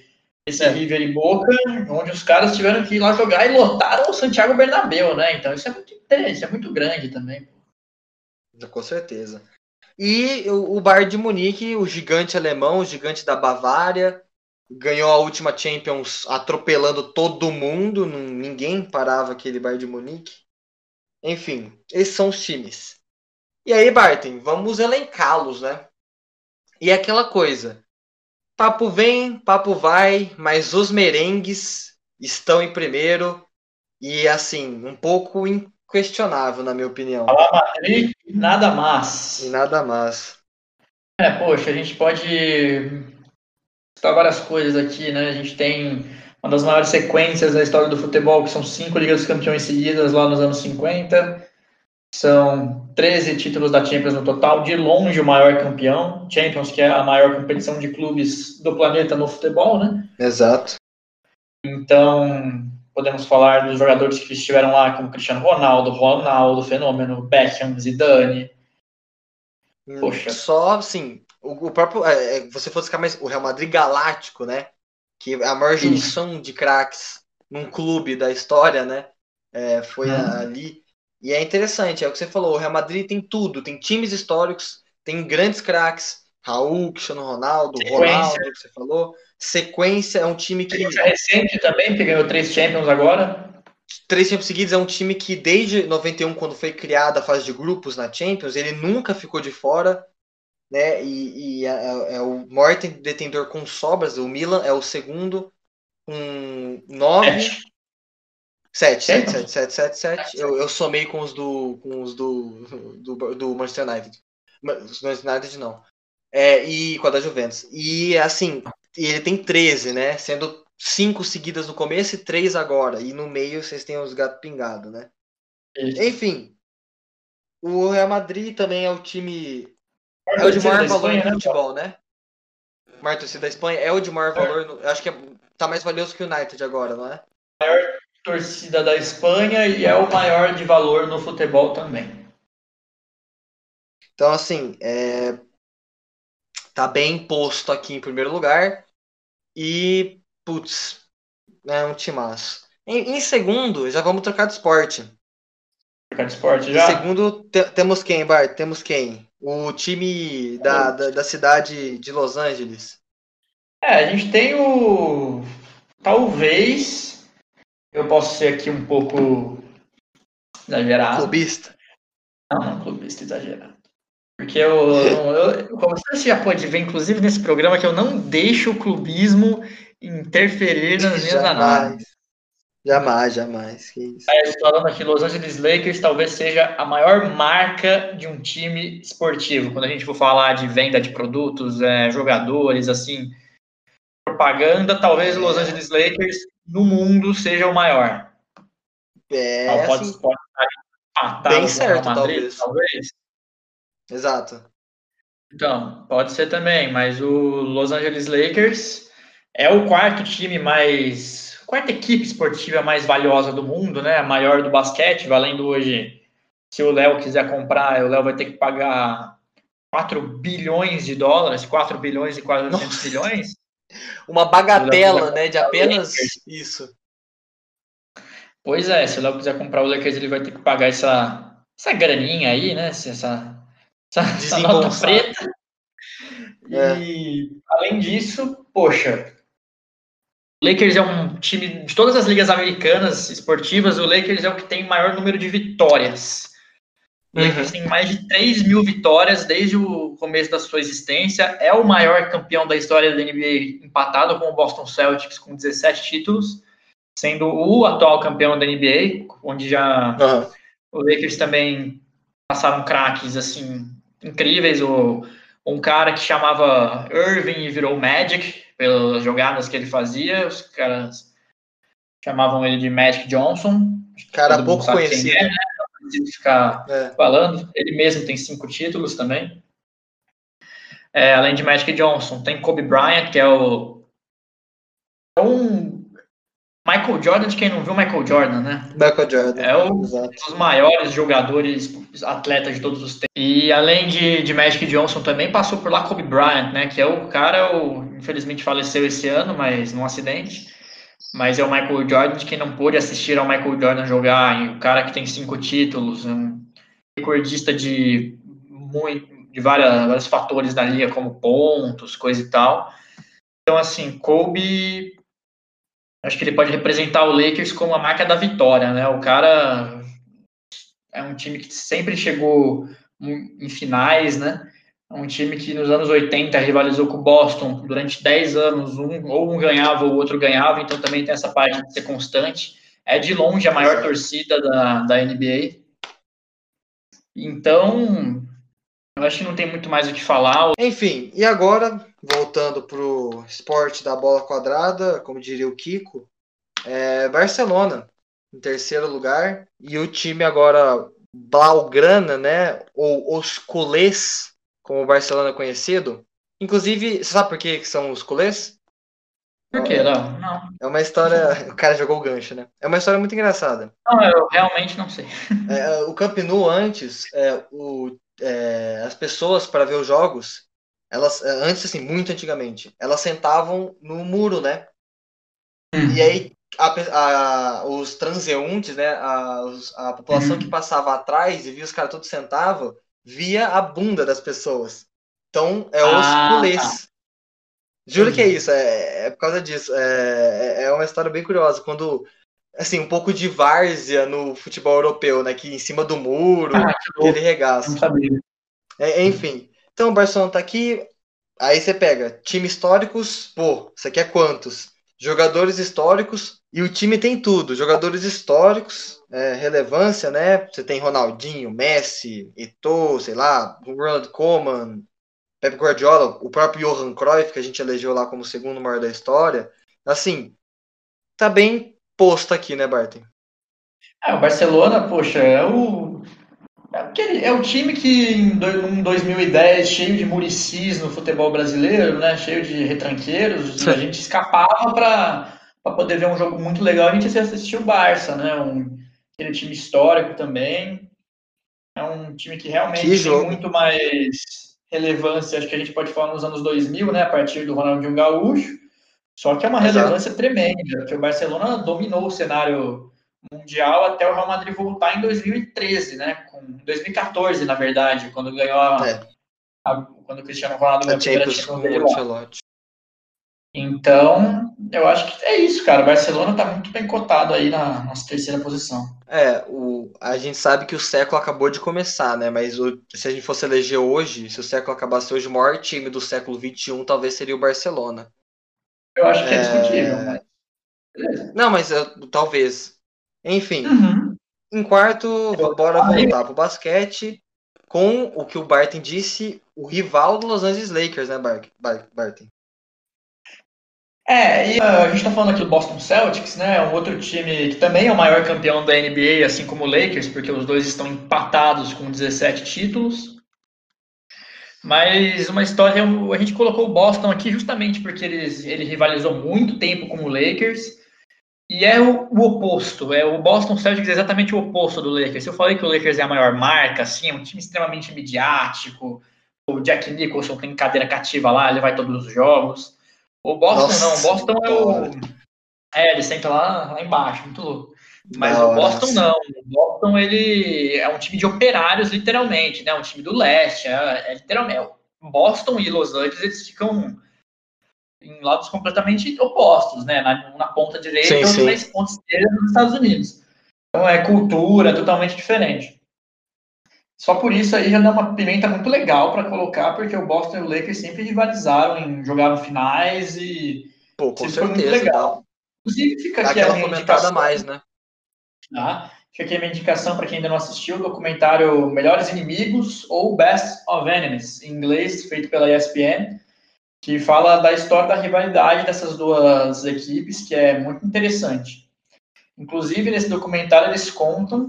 esse é. River e Boca, onde os caras tiveram que ir lá jogar e lotaram o Santiago Bernabéu, né? Então isso é muito isso é muito grande também. Com certeza. E o, o Bayern de Munique, o gigante alemão, o gigante da Bavária, ganhou a última Champions atropelando todo mundo, ninguém parava aquele Bayern de Munique. Enfim, esses são os times. E aí, Barton, vamos elencá-los, né? E é aquela coisa. Papo vem, papo vai, mas os merengues estão em primeiro e assim, um pouco inquestionável, na minha opinião. Fala Madrid, nada mais. E nada mais. É, poxa, a gente pode citar várias coisas aqui, né? A gente tem uma das maiores sequências da história do futebol, que são cinco Ligas dos Campeões seguidas lá nos anos 50. São 13 títulos da Champions no total, de longe o maior campeão. Champions, que é a maior competição de clubes do planeta no futebol, né? Exato. Então, podemos falar dos jogadores que estiveram lá, como Cristiano Ronaldo, Ronaldo, Fenômeno, Beckham, Zidane. Hum, Poxa. Só, assim, o, o próprio. É, é você fosse ficar mais. O Real Madrid Galáctico, né? Que é a maior junção de craques num clube da história, né? É, foi hum. ali. E é interessante, é o que você falou, o Real Madrid tem tudo, tem times históricos, tem grandes craques, Raul, Cristiano Ronaldo, Sequência. Ronaldo, que você falou. Sequência é um time que. recente também, que ganhou três Champions agora. Três Champions seguidos é um time que, desde 91, quando foi criada a fase de grupos na Champions, ele nunca ficou de fora. Né? E, e é, é, é o maior detentor com sobras. O Milan é o segundo com nove. Sete, sete, sete, sete, sete, sete. Eu, eu somei com os do, com os do, do, do Manchester United. Manchester United não. É, e com a da Juventus. E assim, ele tem 13, né? Sendo cinco seguidas no começo e três agora. E no meio vocês têm os gatos pingados, né? Isso. Enfim. O Real Madrid também é o time. É o de maior valor Espanha, no né, futebol, né? Maior torcida da Espanha é o de maior valor. No... acho que é... tá mais valioso que o United agora, não é? Maior torcida da Espanha e é o maior de valor no futebol também. Então, assim, é... tá bem posto aqui em primeiro lugar. E, putz, é um timaço. Em, em segundo, já vamos trocar de esporte. Trocar de esporte já? Em segundo, te, temos quem, Bart? Temos quem? O time da, da, da cidade de Los Angeles. É, a gente tem o. Talvez eu posso ser aqui um pouco exagerado. Clubista? Não, não, clubista exagerado. Porque eu, eu, como você já pode ver, inclusive nesse programa, que eu não deixo o clubismo interferir nas minhas análises. Jamais, jamais. Aí, falando aqui, Los Angeles Lakers talvez seja a maior marca de um time esportivo. Quando a gente for falar de venda de produtos, é, jogadores, assim, propaganda, talvez o Los é. Angeles Lakers no mundo seja o maior. É, então, pode, assim, pode estar bem certo, Madrid, talvez. talvez. Exato. Então, pode ser também, mas o Los Angeles Lakers é o quarto time mais. Quarta equipe esportiva mais valiosa do mundo, né? A maior do basquete, valendo hoje. Se o Léo quiser comprar, o Léo vai ter que pagar 4 bilhões de dólares, 4 bilhões e 400 milhões. Uma bagatela, né, de apenas isso. Pois é, se o Léo quiser comprar o Lakers, ele vai ter que pagar essa, essa graninha aí, né? Essa, essa, essa nota preta. É. E além disso, poxa, Lakers é um time de todas as ligas americanas esportivas, o Lakers é o que tem maior número de vitórias. O uhum. Lakers tem mais de 3 mil vitórias desde o começo da sua existência. É o maior campeão da história da NBA, empatado com o Boston Celtics com 17 títulos, sendo o atual campeão da NBA, onde já uhum. o Lakers também passaram craques assim incríveis. O, um cara que chamava Irving e virou Magic, pelas jogadas que ele fazia. Os caras chamavam ele de Magic Johnson. Cara pouco conhecido. É, né? Não ficar é. falando. Ele mesmo tem cinco títulos também. É, além de Magic Johnson, tem Kobe Bryant, que é o. É um Michael Jordan, de quem não viu Michael Jordan, né? Michael Jordan. É um dos maiores jogadores, atletas de todos os tempos. E além de, de Magic Johnson, também passou por lá Kobe Bryant, né? Que é o cara, o, infelizmente faleceu esse ano, mas num acidente. Mas é o Michael Jordan, de quem não pôde assistir ao Michael Jordan jogar. o cara que tem cinco títulos, um recordista de, muito, de várias, vários fatores da liga, como pontos, coisa e tal. Então, assim, Kobe Acho que ele pode representar o Lakers como a marca da vitória, né? O cara é um time que sempre chegou em finais, né? É um time que nos anos 80 rivalizou com o Boston durante 10 anos, um, ou um ganhava ou o outro ganhava, então também tem essa parte de ser constante. É de longe a maior torcida da, da NBA. Então, eu acho que não tem muito mais o que falar. Enfim, e agora, voltando para o esporte da bola quadrada, como diria o Kiko, é Barcelona, em terceiro lugar, e o time agora Blaugrana, né, ou os culés, como o Barcelona é conhecido. Inclusive, você sabe por que são os culés? Por que, não? Não. É uma história. O cara jogou o gancho, né? É uma história muito engraçada. Não, eu realmente não sei. É, o Camp Nou antes, é, o é, as pessoas para ver os jogos, elas é, antes assim, muito antigamente, elas sentavam no muro, né? Uhum. E aí a, a, os transeuntes, né, a, a população uhum. que passava atrás e via os caras todos sentavam, via a bunda das pessoas. Então é os ah, culês. Tá. Juro uhum. que é isso, é, é por causa disso. É, é uma história bem curiosa. Quando assim, um pouco de várzea no futebol europeu, né? Que em cima do muro, ah, ele regaça. É, enfim. Então o Barcelona tá aqui. Aí você pega time históricos, pô, você quer quantos? Jogadores históricos, e o time tem tudo. Jogadores históricos, é, relevância, né? Você tem Ronaldinho, Messi, Eto'o, sei lá, Ronald Koeman, Pep Guardiola, o próprio Johan Cruyff, que a gente elegeu lá como o segundo maior da história. Assim, tá bem posto aqui, né, Barton? É, o Barcelona, poxa, é o. É, é o time que em 2010, cheio de muricis no futebol brasileiro, né? Cheio de retranqueiros, a gente escapava para poder ver um jogo muito legal. A gente assistiu o Barça, né? Um, aquele time histórico também. É um time que realmente que tem muito mais relevância, acho que a gente pode falar nos anos 2000, né? A partir do Ronaldinho Gaúcho. Só que é uma relevância Exato. tremenda, porque o Barcelona dominou o cenário mundial até o Real Madrid voltar em 2013, né? Com 2014, na verdade, quando ganhou a, é. a quando o Cristiano Ronaldo ganhou a Champions com o Então, eu acho que é isso, cara. O Barcelona tá muito bem cotado aí na nossa terceira posição. É, o, a gente sabe que o século acabou de começar, né? Mas o, se a gente fosse eleger hoje, se o século acabasse hoje, o maior time do século XXI talvez seria o Barcelona. Eu acho que é, é discutível, mas... Não, mas uh, talvez. Enfim. Uhum. Em quarto, bora voltar pro basquete com o que o Barton disse, o rival do Los Angeles Lakers, né, Barton? É, e uh, a gente tá falando aqui do Boston Celtics, né? Um outro time que também é o maior campeão da NBA, assim como o Lakers, porque os dois estão empatados com 17 títulos. Mas uma história, a gente colocou o Boston aqui justamente porque eles, ele rivalizou muito tempo com o Lakers. E é o, o, oposto, é o Boston Celtics é exatamente o oposto do Lakers. Eu falei que o Lakers é a maior marca, assim, é um time extremamente midiático, o Jack Nicholson tem cadeira cativa lá, ele vai todos os jogos. O Boston Nossa, não, o Boston é o. É, ele senta lá, lá embaixo, muito louco. Mas o Boston não. O Boston ele é um time de operários, literalmente, né? Um time do leste. É, é literalmente. Boston e Los Angeles eles ficam em lados completamente opostos, né? Na, na ponta direita e na ponta esquerda dos Estados Unidos. Então é cultura totalmente diferente. Só por isso aí já dá uma pimenta muito legal para colocar, porque o Boston e o Lakers sempre rivalizaram em jogar finais e Pô, com certeza, foi muito legal. Inclusive fica aqui a minha indicação. mais, né? Tá? Fica aqui a minha indicação para quem ainda não assistiu, o documentário Melhores Inimigos ou Best of Enemies, em inglês, feito pela ESPN, que fala da história da rivalidade dessas duas equipes, que é muito interessante. Inclusive, nesse documentário, eles contam,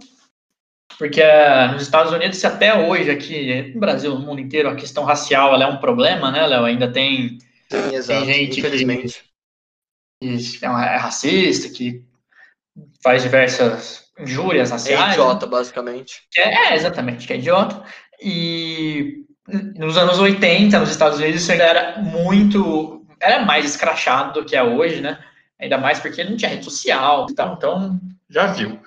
porque é, nos Estados Unidos, até hoje, aqui no Brasil, no mundo inteiro, a questão racial é um problema, né, Léo? Ainda tem, Sim, exato, tem gente infelizmente. Que, que é, é racista, que faz diversas injúrias é raciais. É idiota, basicamente. É, é, exatamente, que é idiota. E nos anos 80, nos Estados Unidos, isso ainda era muito. Era mais escrachado do que é hoje, né? Ainda mais porque não tinha rede social e tal, então já viu.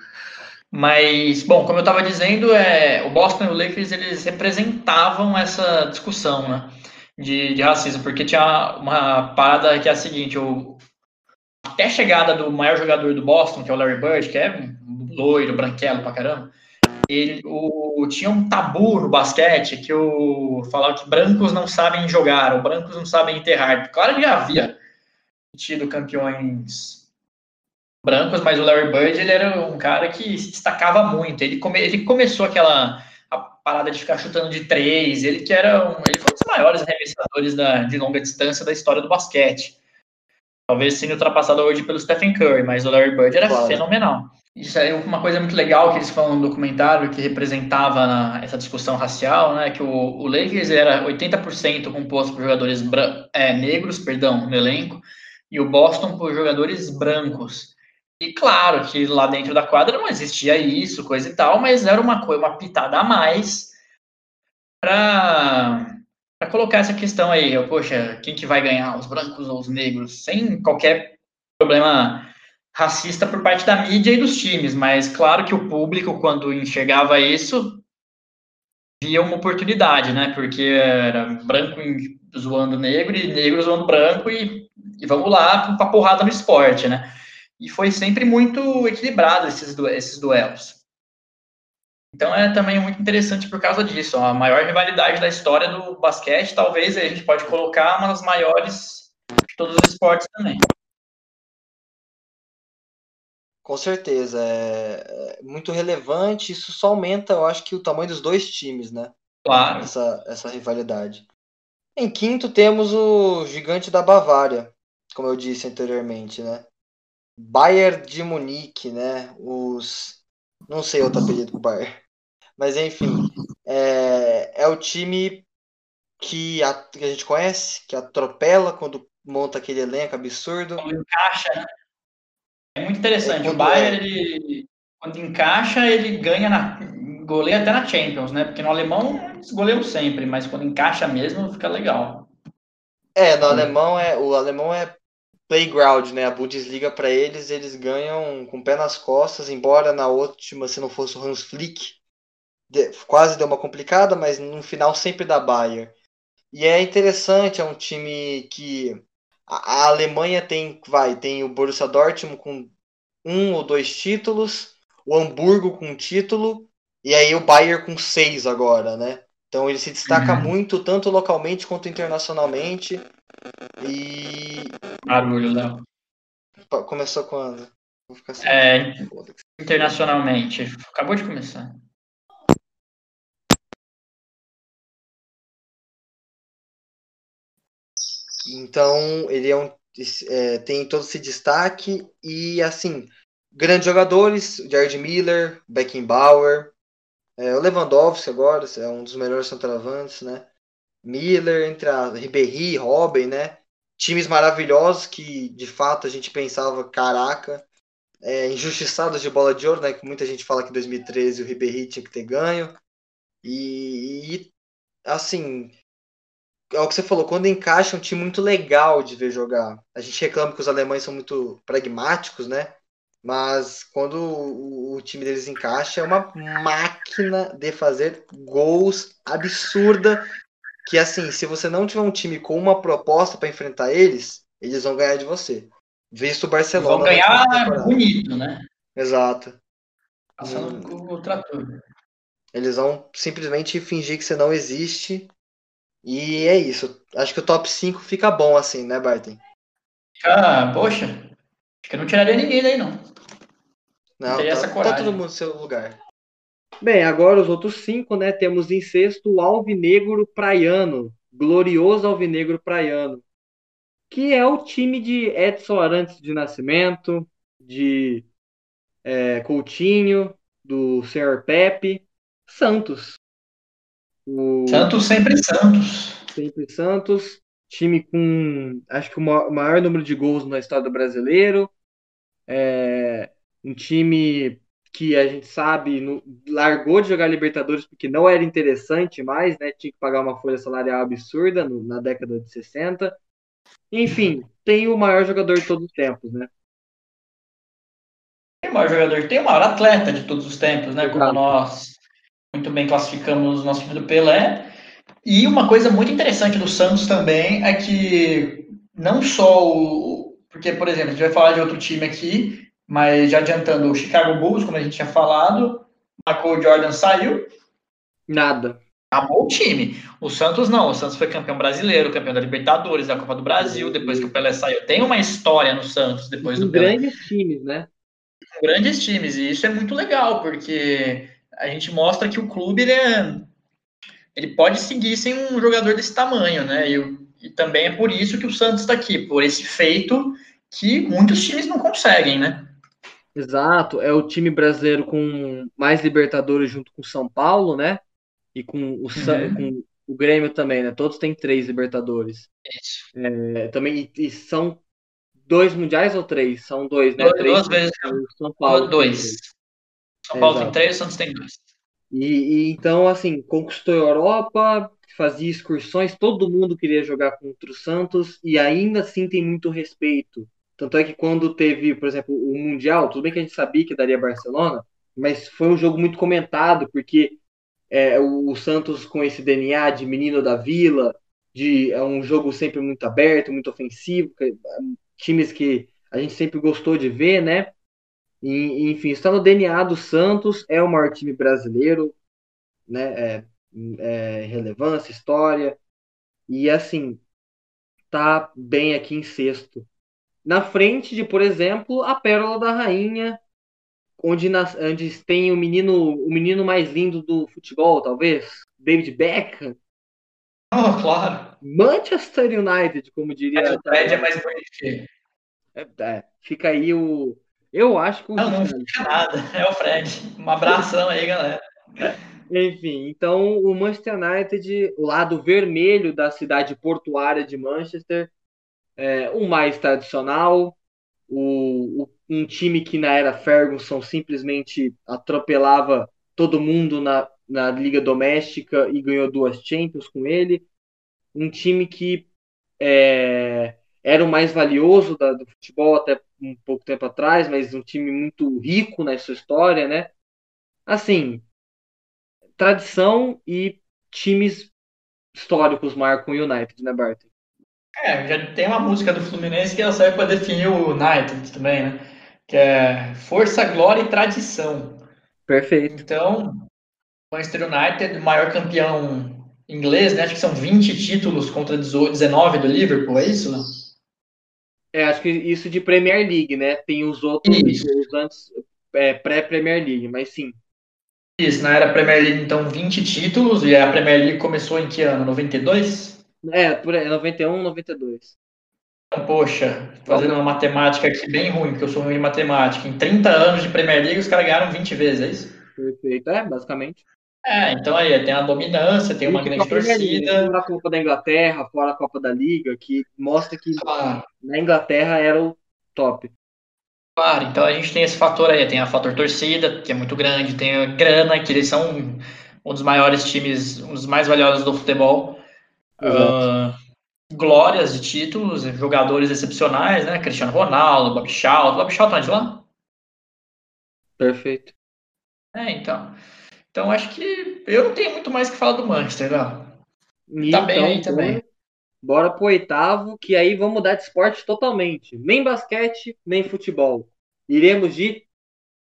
Mas, bom, como eu estava dizendo, é, o Boston e o Lakers eles representavam essa discussão né, de, de racismo, porque tinha uma parada que é a seguinte: o, até a chegada do maior jogador do Boston, que é o Larry Bird, que é loiro, branquelo pra caramba, ele o, tinha um tabu no basquete que o falava que brancos não sabem jogar, ou brancos não sabem enterrar. Claro que já havia tido campeões brancos, mas o Larry Bird ele era um cara que se destacava muito. Ele, come, ele começou aquela a parada de ficar chutando de três, ele que era um, ele foi um dos maiores arremessadores da, de longa distância da história do basquete. Talvez sendo ultrapassado hoje pelo Stephen Curry, mas o Larry Bird era claro. fenomenal. Isso é uma coisa muito legal que eles falam no documentário que representava na, essa discussão racial, né? Que o, o Lakers era 80% composto por jogadores é, negros, perdão, no elenco, e o Boston por jogadores brancos. E claro que lá dentro da quadra não existia isso, coisa e tal, mas era uma coisa, uma pitada a mais para colocar essa questão aí, poxa, quem que vai ganhar, os brancos ou os negros, sem qualquer problema racista por parte da mídia e dos times, mas claro que o público, quando enxergava isso, via uma oportunidade, né? Porque era branco zoando negro e negro zoando branco e, e vamos lá para porrada no esporte, né? E foi sempre muito equilibrado esses, esses duelos. Então é também muito interessante por causa disso. A maior rivalidade da história do basquete, talvez a gente pode colocar uma das maiores de todos os esportes também. Com certeza, é, é muito relevante. Isso só aumenta, eu acho que o tamanho dos dois times, né? Claro. Essa, essa rivalidade. Em quinto temos o gigante da Bavária, como eu disse anteriormente, né? Bayern de Munique, né? Os, não sei outro apelido pro Bayern, mas enfim, é, é o time que a, que a gente conhece, que atropela quando monta aquele elenco absurdo. Encaixa, né? É muito interessante. O Bayern, é. ele, quando encaixa, ele ganha na. goleia até na Champions, né? Porque no alemão eles goleiam sempre, mas quando encaixa mesmo, fica legal. É, no alemão é. O alemão é playground, né? A Bundesliga para eles, eles ganham com o pé nas costas, embora na última, se não fosse o Hans Flick, de, quase deu uma complicada, mas no final sempre dá Bayern. E é interessante, é um time que a, a Alemanha tem, vai, tem o Borussia Dortmund com um ou dois títulos, o Hamburgo com um título, e aí o Bayern com seis agora, né? Então ele se destaca uhum. muito, tanto localmente quanto internacionalmente. E. Barulho, Léo. Começou quando? Vou ficar assim. É, internacionalmente. Acabou de começar. Então, ele é um, é, tem todo esse destaque e, assim, grandes jogadores, Jared Miller, Beckenbauer, é, o Lewandowski agora é um dos melhores centroavantes, né? Miller, entre a Ribéry, Robin, né? Times maravilhosos que, de fato, a gente pensava, caraca, é, injustiçados de bola de ouro, né? Que muita gente fala que em 2013 o Ribéry tinha que ter ganho. E, e assim, é o que você falou, quando encaixa é um time muito legal de ver jogar. A gente reclama que os alemães são muito pragmáticos, né? Mas quando o, o time deles encaixa, é uma máquina de fazer gols absurda. Que assim, se você não tiver um time com uma proposta para enfrentar eles, eles vão ganhar de você. Visto o Barcelona. Vão ganhar bonito, né? Exato. Passando hum. o trator. Eles vão simplesmente fingir que você não existe. E é isso. Acho que o top 5 fica bom assim, né, Barton? Ah, poxa. Acho que eu não tiraria ninguém daí, não. Não, não tá, tá todo mundo no seu lugar. Bem, agora os outros cinco, né? Temos em sexto o Alvinegro Praiano, glorioso Alvinegro Praiano, que é o time de Edson Arantes de Nascimento, de é, Coutinho, do Senhor Pepe, Santos. O... Santos sempre Santos. Sempre Santos. Time com, acho que o maior número de gols na história do brasileiro. É, um time que a gente sabe no, largou de jogar Libertadores porque não era interessante mais, né? Tinha que pagar uma folha salarial absurda no, na década de 60. Enfim, tem o maior jogador de todos os tempos, né? Tem o maior jogador, tem o maior atleta de todos os tempos, né? Como nós muito bem classificamos o nosso time do Pelé. E uma coisa muito interessante do Santos também é que não só o. Porque, por exemplo, a gente vai falar de outro time aqui, mas já adiantando, o Chicago Bulls, como a gente tinha falado, Michael Jordan saiu. Nada. Acabou o time. O Santos não. O Santos foi campeão brasileiro, campeão da Libertadores, da Copa do Brasil, depois que o Pelé saiu. Tem uma história no Santos depois do Pelé. Grandes times, né? Grandes times. E isso é muito legal, porque a gente mostra que o clube ele, é, ele pode seguir sem um jogador desse tamanho, né? E, e também é por isso que o Santos está aqui, por esse feito que muitos times não conseguem, né? Exato, é o time brasileiro com mais Libertadores junto com o São Paulo, né? E com o, uhum. com o Grêmio também, né? Todos têm três Libertadores. Isso. É, também, e, e, são dois mundiais ou três? São dois, né? Duas, três, duas vezes. São Paulo. Dois. São Paulo tem três, Santos tem dois. E, e, então, assim, conquistou a Europa, fazia excursões, todo mundo queria jogar contra o Santos e ainda assim tem muito respeito. Tanto é que quando teve, por exemplo, o Mundial, tudo bem que a gente sabia que daria Barcelona, mas foi um jogo muito comentado, porque é, o, Santos com esse DNA de menino da vila, de é um jogo sempre muito aberto, muito ofensivo, que, times que a gente sempre gostou de ver, né? E, enfim, está no DNA do Santos, é o maior time brasileiro, né? É, é, relevância, história. E assim, tá bem aqui em sexto. Na frente de, por exemplo, a Pérola da Rainha, onde, nas, onde tem o menino, o menino mais lindo do futebol, talvez, David Beckham. Oh, claro. Manchester United, como diria. O Fred é mais bonito. É, é, fica aí o, eu acho que. Não, não fica nada. É o Fred. Um abração aí, galera. Enfim, então o Manchester United, o lado vermelho da cidade portuária de Manchester, é, o mais tradicional, o, o, um time que na era Ferguson simplesmente atropelava todo mundo na, na liga doméstica e ganhou duas Champions com ele, um time que é, era o mais valioso da, do futebol até um pouco tempo atrás, mas um time muito rico na sua história, né? Assim, tradição e times históricos marcam o United, né, Bart? É, já tem uma música do Fluminense que ela serve para definir o United também, né? Que é Força, Glória e Tradição. Perfeito. Então, o Manchester United, o maior campeão inglês, né? Acho que são 20 títulos contra 19 do Liverpool, é isso? Não? É, acho que isso de Premier League, né? Tem os outros os antes é, pré-Premier League, mas sim. Isso, na era Premier League, então, 20 títulos, e a Premier League começou em que ano? 92? É, por aí, 91, 92. Então, poxa, fazendo uma matemática aqui bem ruim, porque eu sou ruim em matemática. Em 30 anos de Premier League, os caras ganharam 20 vezes, é isso? Perfeito, é, basicamente. É, então aí tem a dominância, tem uma grande torcida. a Copa da Inglaterra, fora a Copa da Liga, que mostra que claro. na Inglaterra era o top. Claro, então a gente tem esse fator aí, tem a fator torcida, que é muito grande, tem a grana, que eles são um dos maiores times, um dos mais valiosos do futebol. Uh, glórias de títulos, jogadores excepcionais, né? Cristiano Ronaldo, Bob Shaw. Bob Shaw tá de lá? Perfeito. É, então. Então acho que eu não tenho muito mais que falar do Manchester, não. E tá então, bem aí também. Bora pro oitavo, que aí vamos mudar de esporte totalmente. Nem basquete, nem futebol. Iremos de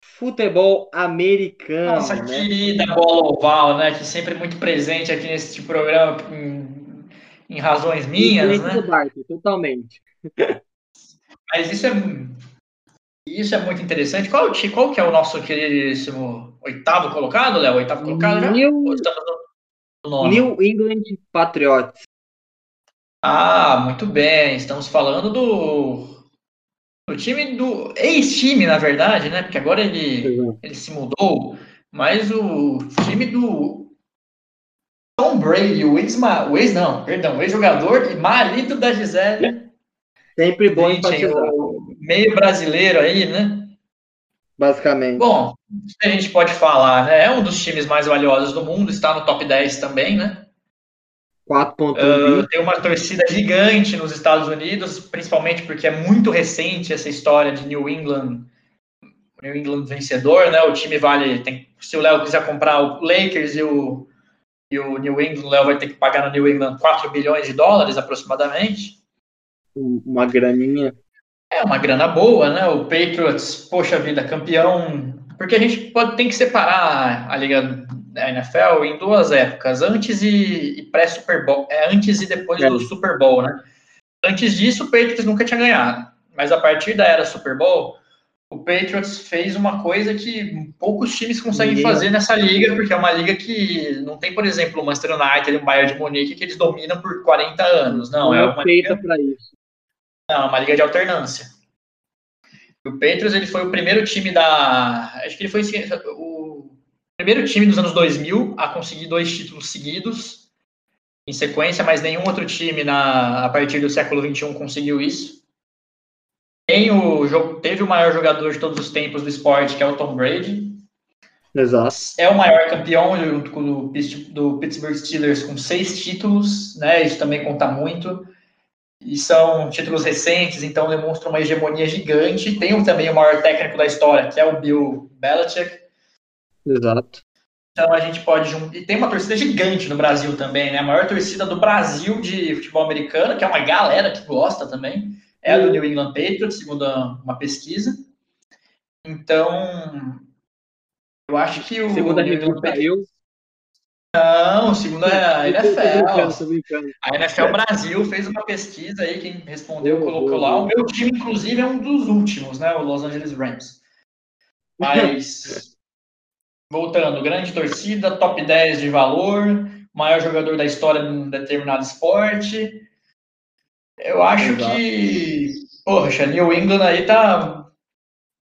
futebol americano. Nossa né? querida bola oval, né? Que sempre é muito presente aqui nesse programa em, em razões minhas, né? Do totalmente. Mas isso é isso é muito interessante. Qual, qual que é o nosso queridíssimo oitavo colocado, Léo? Oitavo colocado já? New, New England Patriots. Ah, muito bem. Estamos falando do, do time do ex-time, na verdade, né? Porque agora ele, ele se mudou. Mas o time do Tom Brady, o ex, o ex não, perdão, o ex-jogador e marido da Gisele. Sempre bom Gente, o meio brasileiro aí, né? Basicamente. Bom, a gente pode falar, né? É um dos times mais valiosos do mundo, está no top 10 também, né? 4.1. Uh, tem uma torcida gigante nos Estados Unidos, principalmente porque é muito recente essa história de New England, New England vencedor, né? O time vale, tem, se o Léo quiser comprar o Lakers e o, e o New England, o Léo vai ter que pagar no New England 4 bilhões de dólares aproximadamente. Uma graninha. É uma grana boa, né? O Patriots, poxa vida, campeão. Porque a gente pode, tem que separar a liga da NFL em duas épocas, antes e, e pré-Super Bowl, é antes e depois é. do Super Bowl, né? Antes disso, o Patriots nunca tinha ganhado, mas a partir da era Super Bowl, o Patriots fez uma coisa que poucos times conseguem fazer nessa liga, porque é uma liga que não tem, por exemplo, o Manchester United e o Bayern de Munique que eles dominam por 40 anos, não, não é, é uma feita para isso. Não, é uma liga de alternância. O Patriots ele foi o primeiro time da, acho que ele foi o primeiro time dos anos 2000 a conseguir dois títulos seguidos em sequência, mas nenhum outro time na, a partir do século XXI conseguiu isso. Tem o, teve o maior jogador de todos os tempos do esporte, que é o Tom Brady. Exato. É o maior campeão junto com o do Pittsburgh Steelers com seis títulos, né? Isso também conta muito. E são títulos recentes, então demonstram uma hegemonia gigante. Tem também o maior técnico da história, que é o Bill Belichick, Exato. Então a gente pode juntar. E tem uma torcida gigante no Brasil também, né? A maior torcida do Brasil de futebol americano, que é uma galera que gosta também, é a do New England Patriots, segundo uma pesquisa. Então, eu acho que o. Segundo a. Não, segundo a NFL. A NFL Brasil fez uma pesquisa aí, quem respondeu colocou lá. O meu time, inclusive, é um dos últimos, né? O Los Angeles Rams. Mas. Voltando, grande torcida, top 10 de valor, maior jogador da história de um determinado esporte. Eu acho Exato. que, poxa, New England aí tá,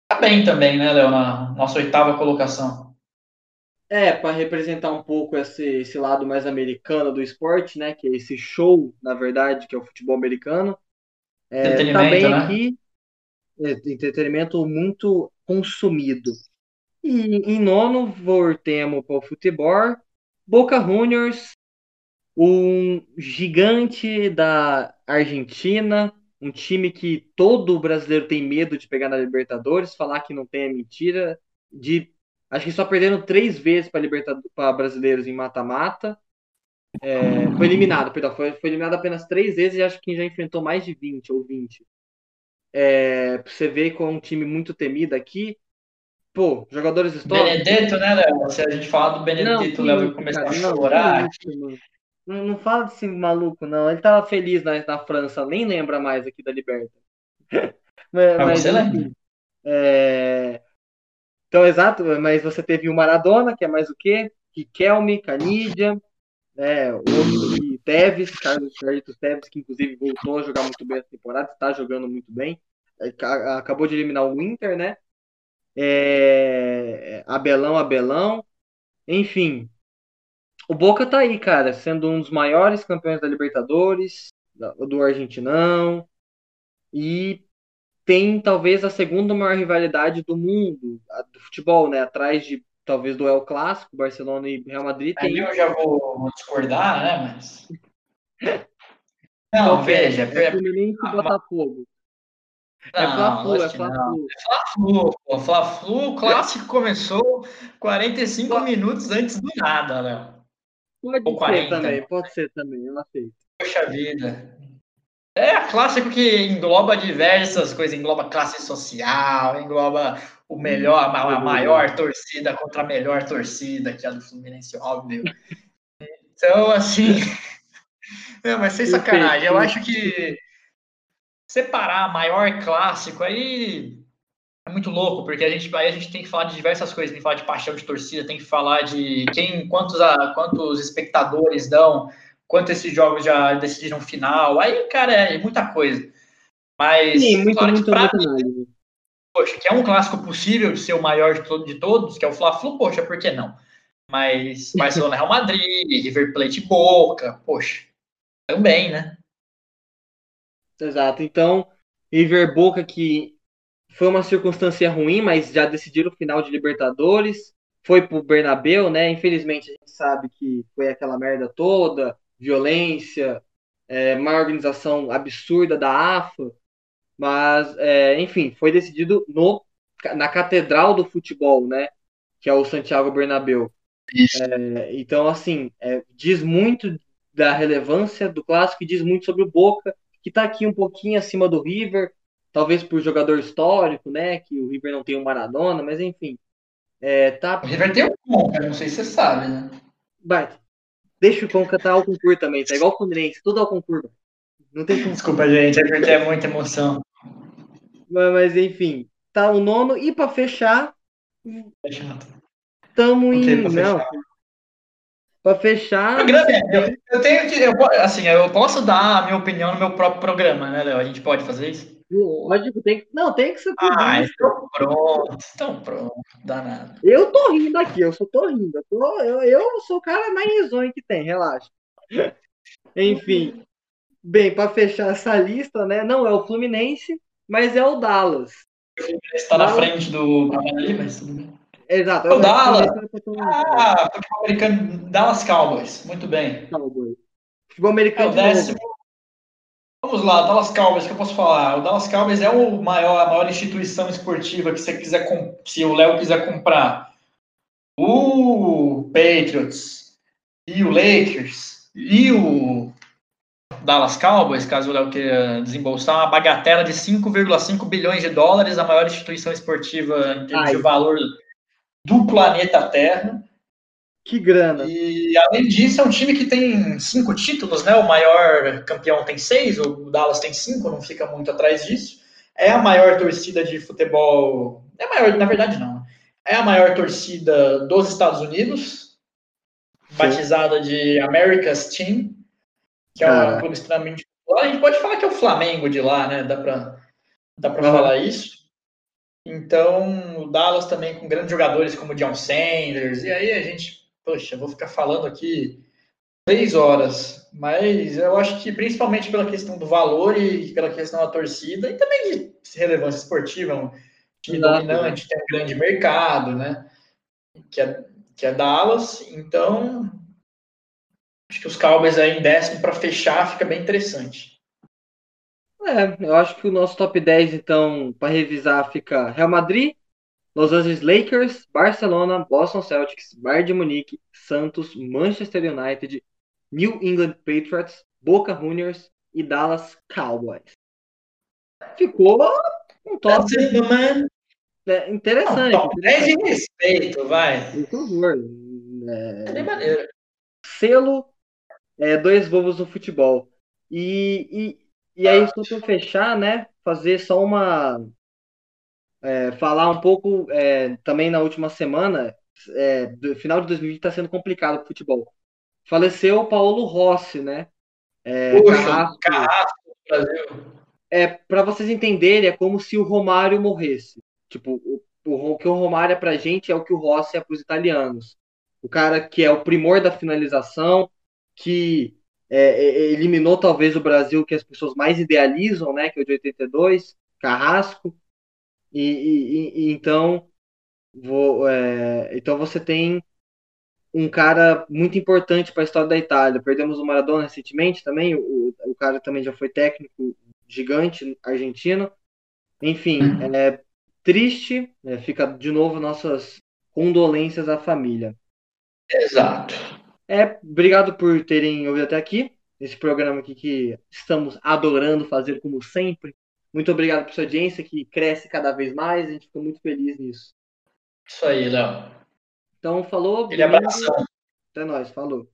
tá bem também, né, Léo, na nossa oitava colocação. É, para representar um pouco esse, esse lado mais americano do esporte, né, que é esse show, na verdade, que é o futebol americano. É, tá bem né? aqui, é, entretenimento muito consumido. E em nono, voltemos para o futebol. Boca Juniors, um gigante da Argentina, um time que todo brasileiro tem medo de pegar na Libertadores, falar que não tem é mentira. De, acho que só perderam três vezes para brasileiros em mata-mata. É, foi eliminado, perdão, foi, foi eliminado apenas três vezes e acho que já enfrentou mais de 20 ou 20. É, você vê com um time muito temido aqui, Pô, jogadores históricos. Benedetto, né, Léo? Se a gente falar do Benedetto, Léo vai começar a chorar. Não, não, fala desse maluco, não. Ele tava feliz na, na França, nem lembra mais aqui da Liberta. mas, mas você lembra? É... Então, exato, mas você teve o Maradona, que é mais o quê? Riquelme, Canidia, né, o outro Teves, Carlos Carlitos Teves, que inclusive voltou a jogar muito bem essa temporada, está jogando muito bem. É, acabou de eliminar o Inter, né? é, Abelão, Abelão, enfim. O Boca tá aí, cara, sendo um dos maiores campeões da Libertadores, do Argentinão, e tem talvez a segunda maior rivalidade do mundo, do futebol, né? Atrás de talvez do El Clássico, Barcelona e Real Madrid. Tem... eu já vou, discordar, né? Mas Não, veja. É Fluminense e Botafogo. É Fla-Flu, é Fla-Flu. É Fla-Flu, pô. Fla-Flu, o clássico começou 45 minutos antes do nada, Léo. Pode Ou 40. ser também, pode ser também, eu aceito. Poxa vida. É clássico que engloba diversas coisas, engloba classe social, engloba o melhor, a maior torcida contra a melhor torcida, que é a do Fluminense, óbvio. Então, assim. Não, mas sem sacanagem, eu acho que separar maior clássico aí é muito louco, porque a gente, aí a gente tem que falar de diversas coisas, tem que falar de paixão de torcida, tem que falar de quem, quantos, a, quantos espectadores dão, quanto esses jogos já decidiram final. Aí, cara, é muita coisa. Mas, Sim, muito, claro muito, muito mim, poxa, que é um clássico possível de ser o maior de, todo, de todos, que é o Fla-Flu, poxa, por que não? Mas Barcelona Real Madrid, River Plate Boca, poxa, também, né? Exato. Então, River Boca que foi uma circunstância ruim, mas já decidiram o final de Libertadores. Foi pro Bernabeu, né? Infelizmente a gente sabe que foi aquela merda toda, violência, é, uma organização absurda da AFA. Mas, é, enfim, foi decidido no, na catedral do futebol, né? Que é o Santiago Bernabéu. É, então, assim, é, diz muito da relevância do clássico e diz muito sobre o Boca, que está aqui um pouquinho acima do River, talvez por jogador histórico, né? Que o River não tem um Maradona, mas enfim. É, tá... O River tem um Conca, não sei se você sabe, né? Vai, deixa o Conca tá ao concurso também, tá igual o Fluminense, tudo ao concurso. Não tem Desculpa, gente, é porque é muita emoção. Mas, mas enfim, tá o nono. E para fechar. Estamos em. Não, para fechar. Programa, eu, eu, tenho que. Eu, assim, eu posso dar a minha opinião no meu próprio programa, né, Léo? A gente pode fazer isso? Lógico, tem que. Não, tem que ser tudo. Ah, então pronto. Então pronto. Danado. Eu tô rindo aqui, eu só tô rindo. Eu, tô, eu, eu sou o cara mais risonho que tem, relaxa. Enfim. Bem, para fechar essa lista, né? Não é o Fluminense, mas é o Dallas. Está na frente do Bahia, mas tudo bem. Exato. O Dallas. Ah, futebol americano, Dallas Cowboys. Muito bem. Cowboys. Futebol americano. É o décimo. Vamos lá, Dallas Cowboys, que eu posso falar? O Dallas Cowboys é o maior, a maior instituição esportiva que você quiser, se o Léo quiser comprar. O Patriots e o Lakers e o Dallas Cowboys, caso o Léo queira desembolsar, uma bagatela de 5,5 bilhões de dólares, a maior instituição esportiva em termos Ai. de valor do planeta Terra. Que grana. E além disso, é um time que tem cinco títulos, né? O maior campeão tem seis, o Dallas tem cinco, não fica muito atrás disso. É a maior torcida de futebol. É maior, na verdade, não. É a maior torcida dos Estados Unidos, Sim. batizada de America's Team, que é um clube extremamente. A gente pode falar que é o Flamengo de lá, né? Dá pra, dá pra falar isso. Então, o Dallas também com grandes jogadores como John Sanders, e aí a gente, poxa, vou ficar falando aqui três horas, mas eu acho que principalmente pela questão do valor e pela questão da torcida, e também de relevância esportiva, um time Exato, dominante, tem um grande mercado, né? Que é, que é Dallas, então acho que os Cowboys aí em décimo para fechar fica bem interessante. É, eu acho que o nosso top 10, então, para revisar, fica Real Madrid, Los Angeles Lakers, Barcelona, Boston Celtics, Bayern de Munique, Santos, Manchester United, New England Patriots, Boca Juniors e Dallas Cowboys. Ficou um top é, interessante. Não, top 10 de respeito, vai. Por favor. É... maneiro. Selo é, dois bobos no futebol. E, e aí, só para fechar, né, fazer só uma. É, falar um pouco é, também na última semana, é, do final de 2020 está sendo complicado o futebol. Faleceu o Paulo Rossi, né? É, Puxa, carrasco, Brasil. É, para vocês entenderem, é como se o Romário morresse. Tipo, o, o, o que o Romário é pra gente é o que o Rossi é para os italianos. O cara que é o primor da finalização, que é, eliminou talvez o Brasil que as pessoas mais idealizam, né, que é o de 82, Carrasco, e, e, e então, vou, é, então você tem um cara muito importante para a história da Itália. Perdemos o Maradona recentemente também, o, o cara também já foi técnico gigante argentino. Enfim, é triste, né? fica de novo nossas condolências à família. Exato. É, obrigado por terem ouvido até aqui, esse programa aqui que estamos adorando fazer como sempre. Muito obrigado por sua audiência, que cresce cada vez mais, a gente fica muito feliz nisso. Isso aí, Léo. Então, falou. Aquele abração. Até nós, falou.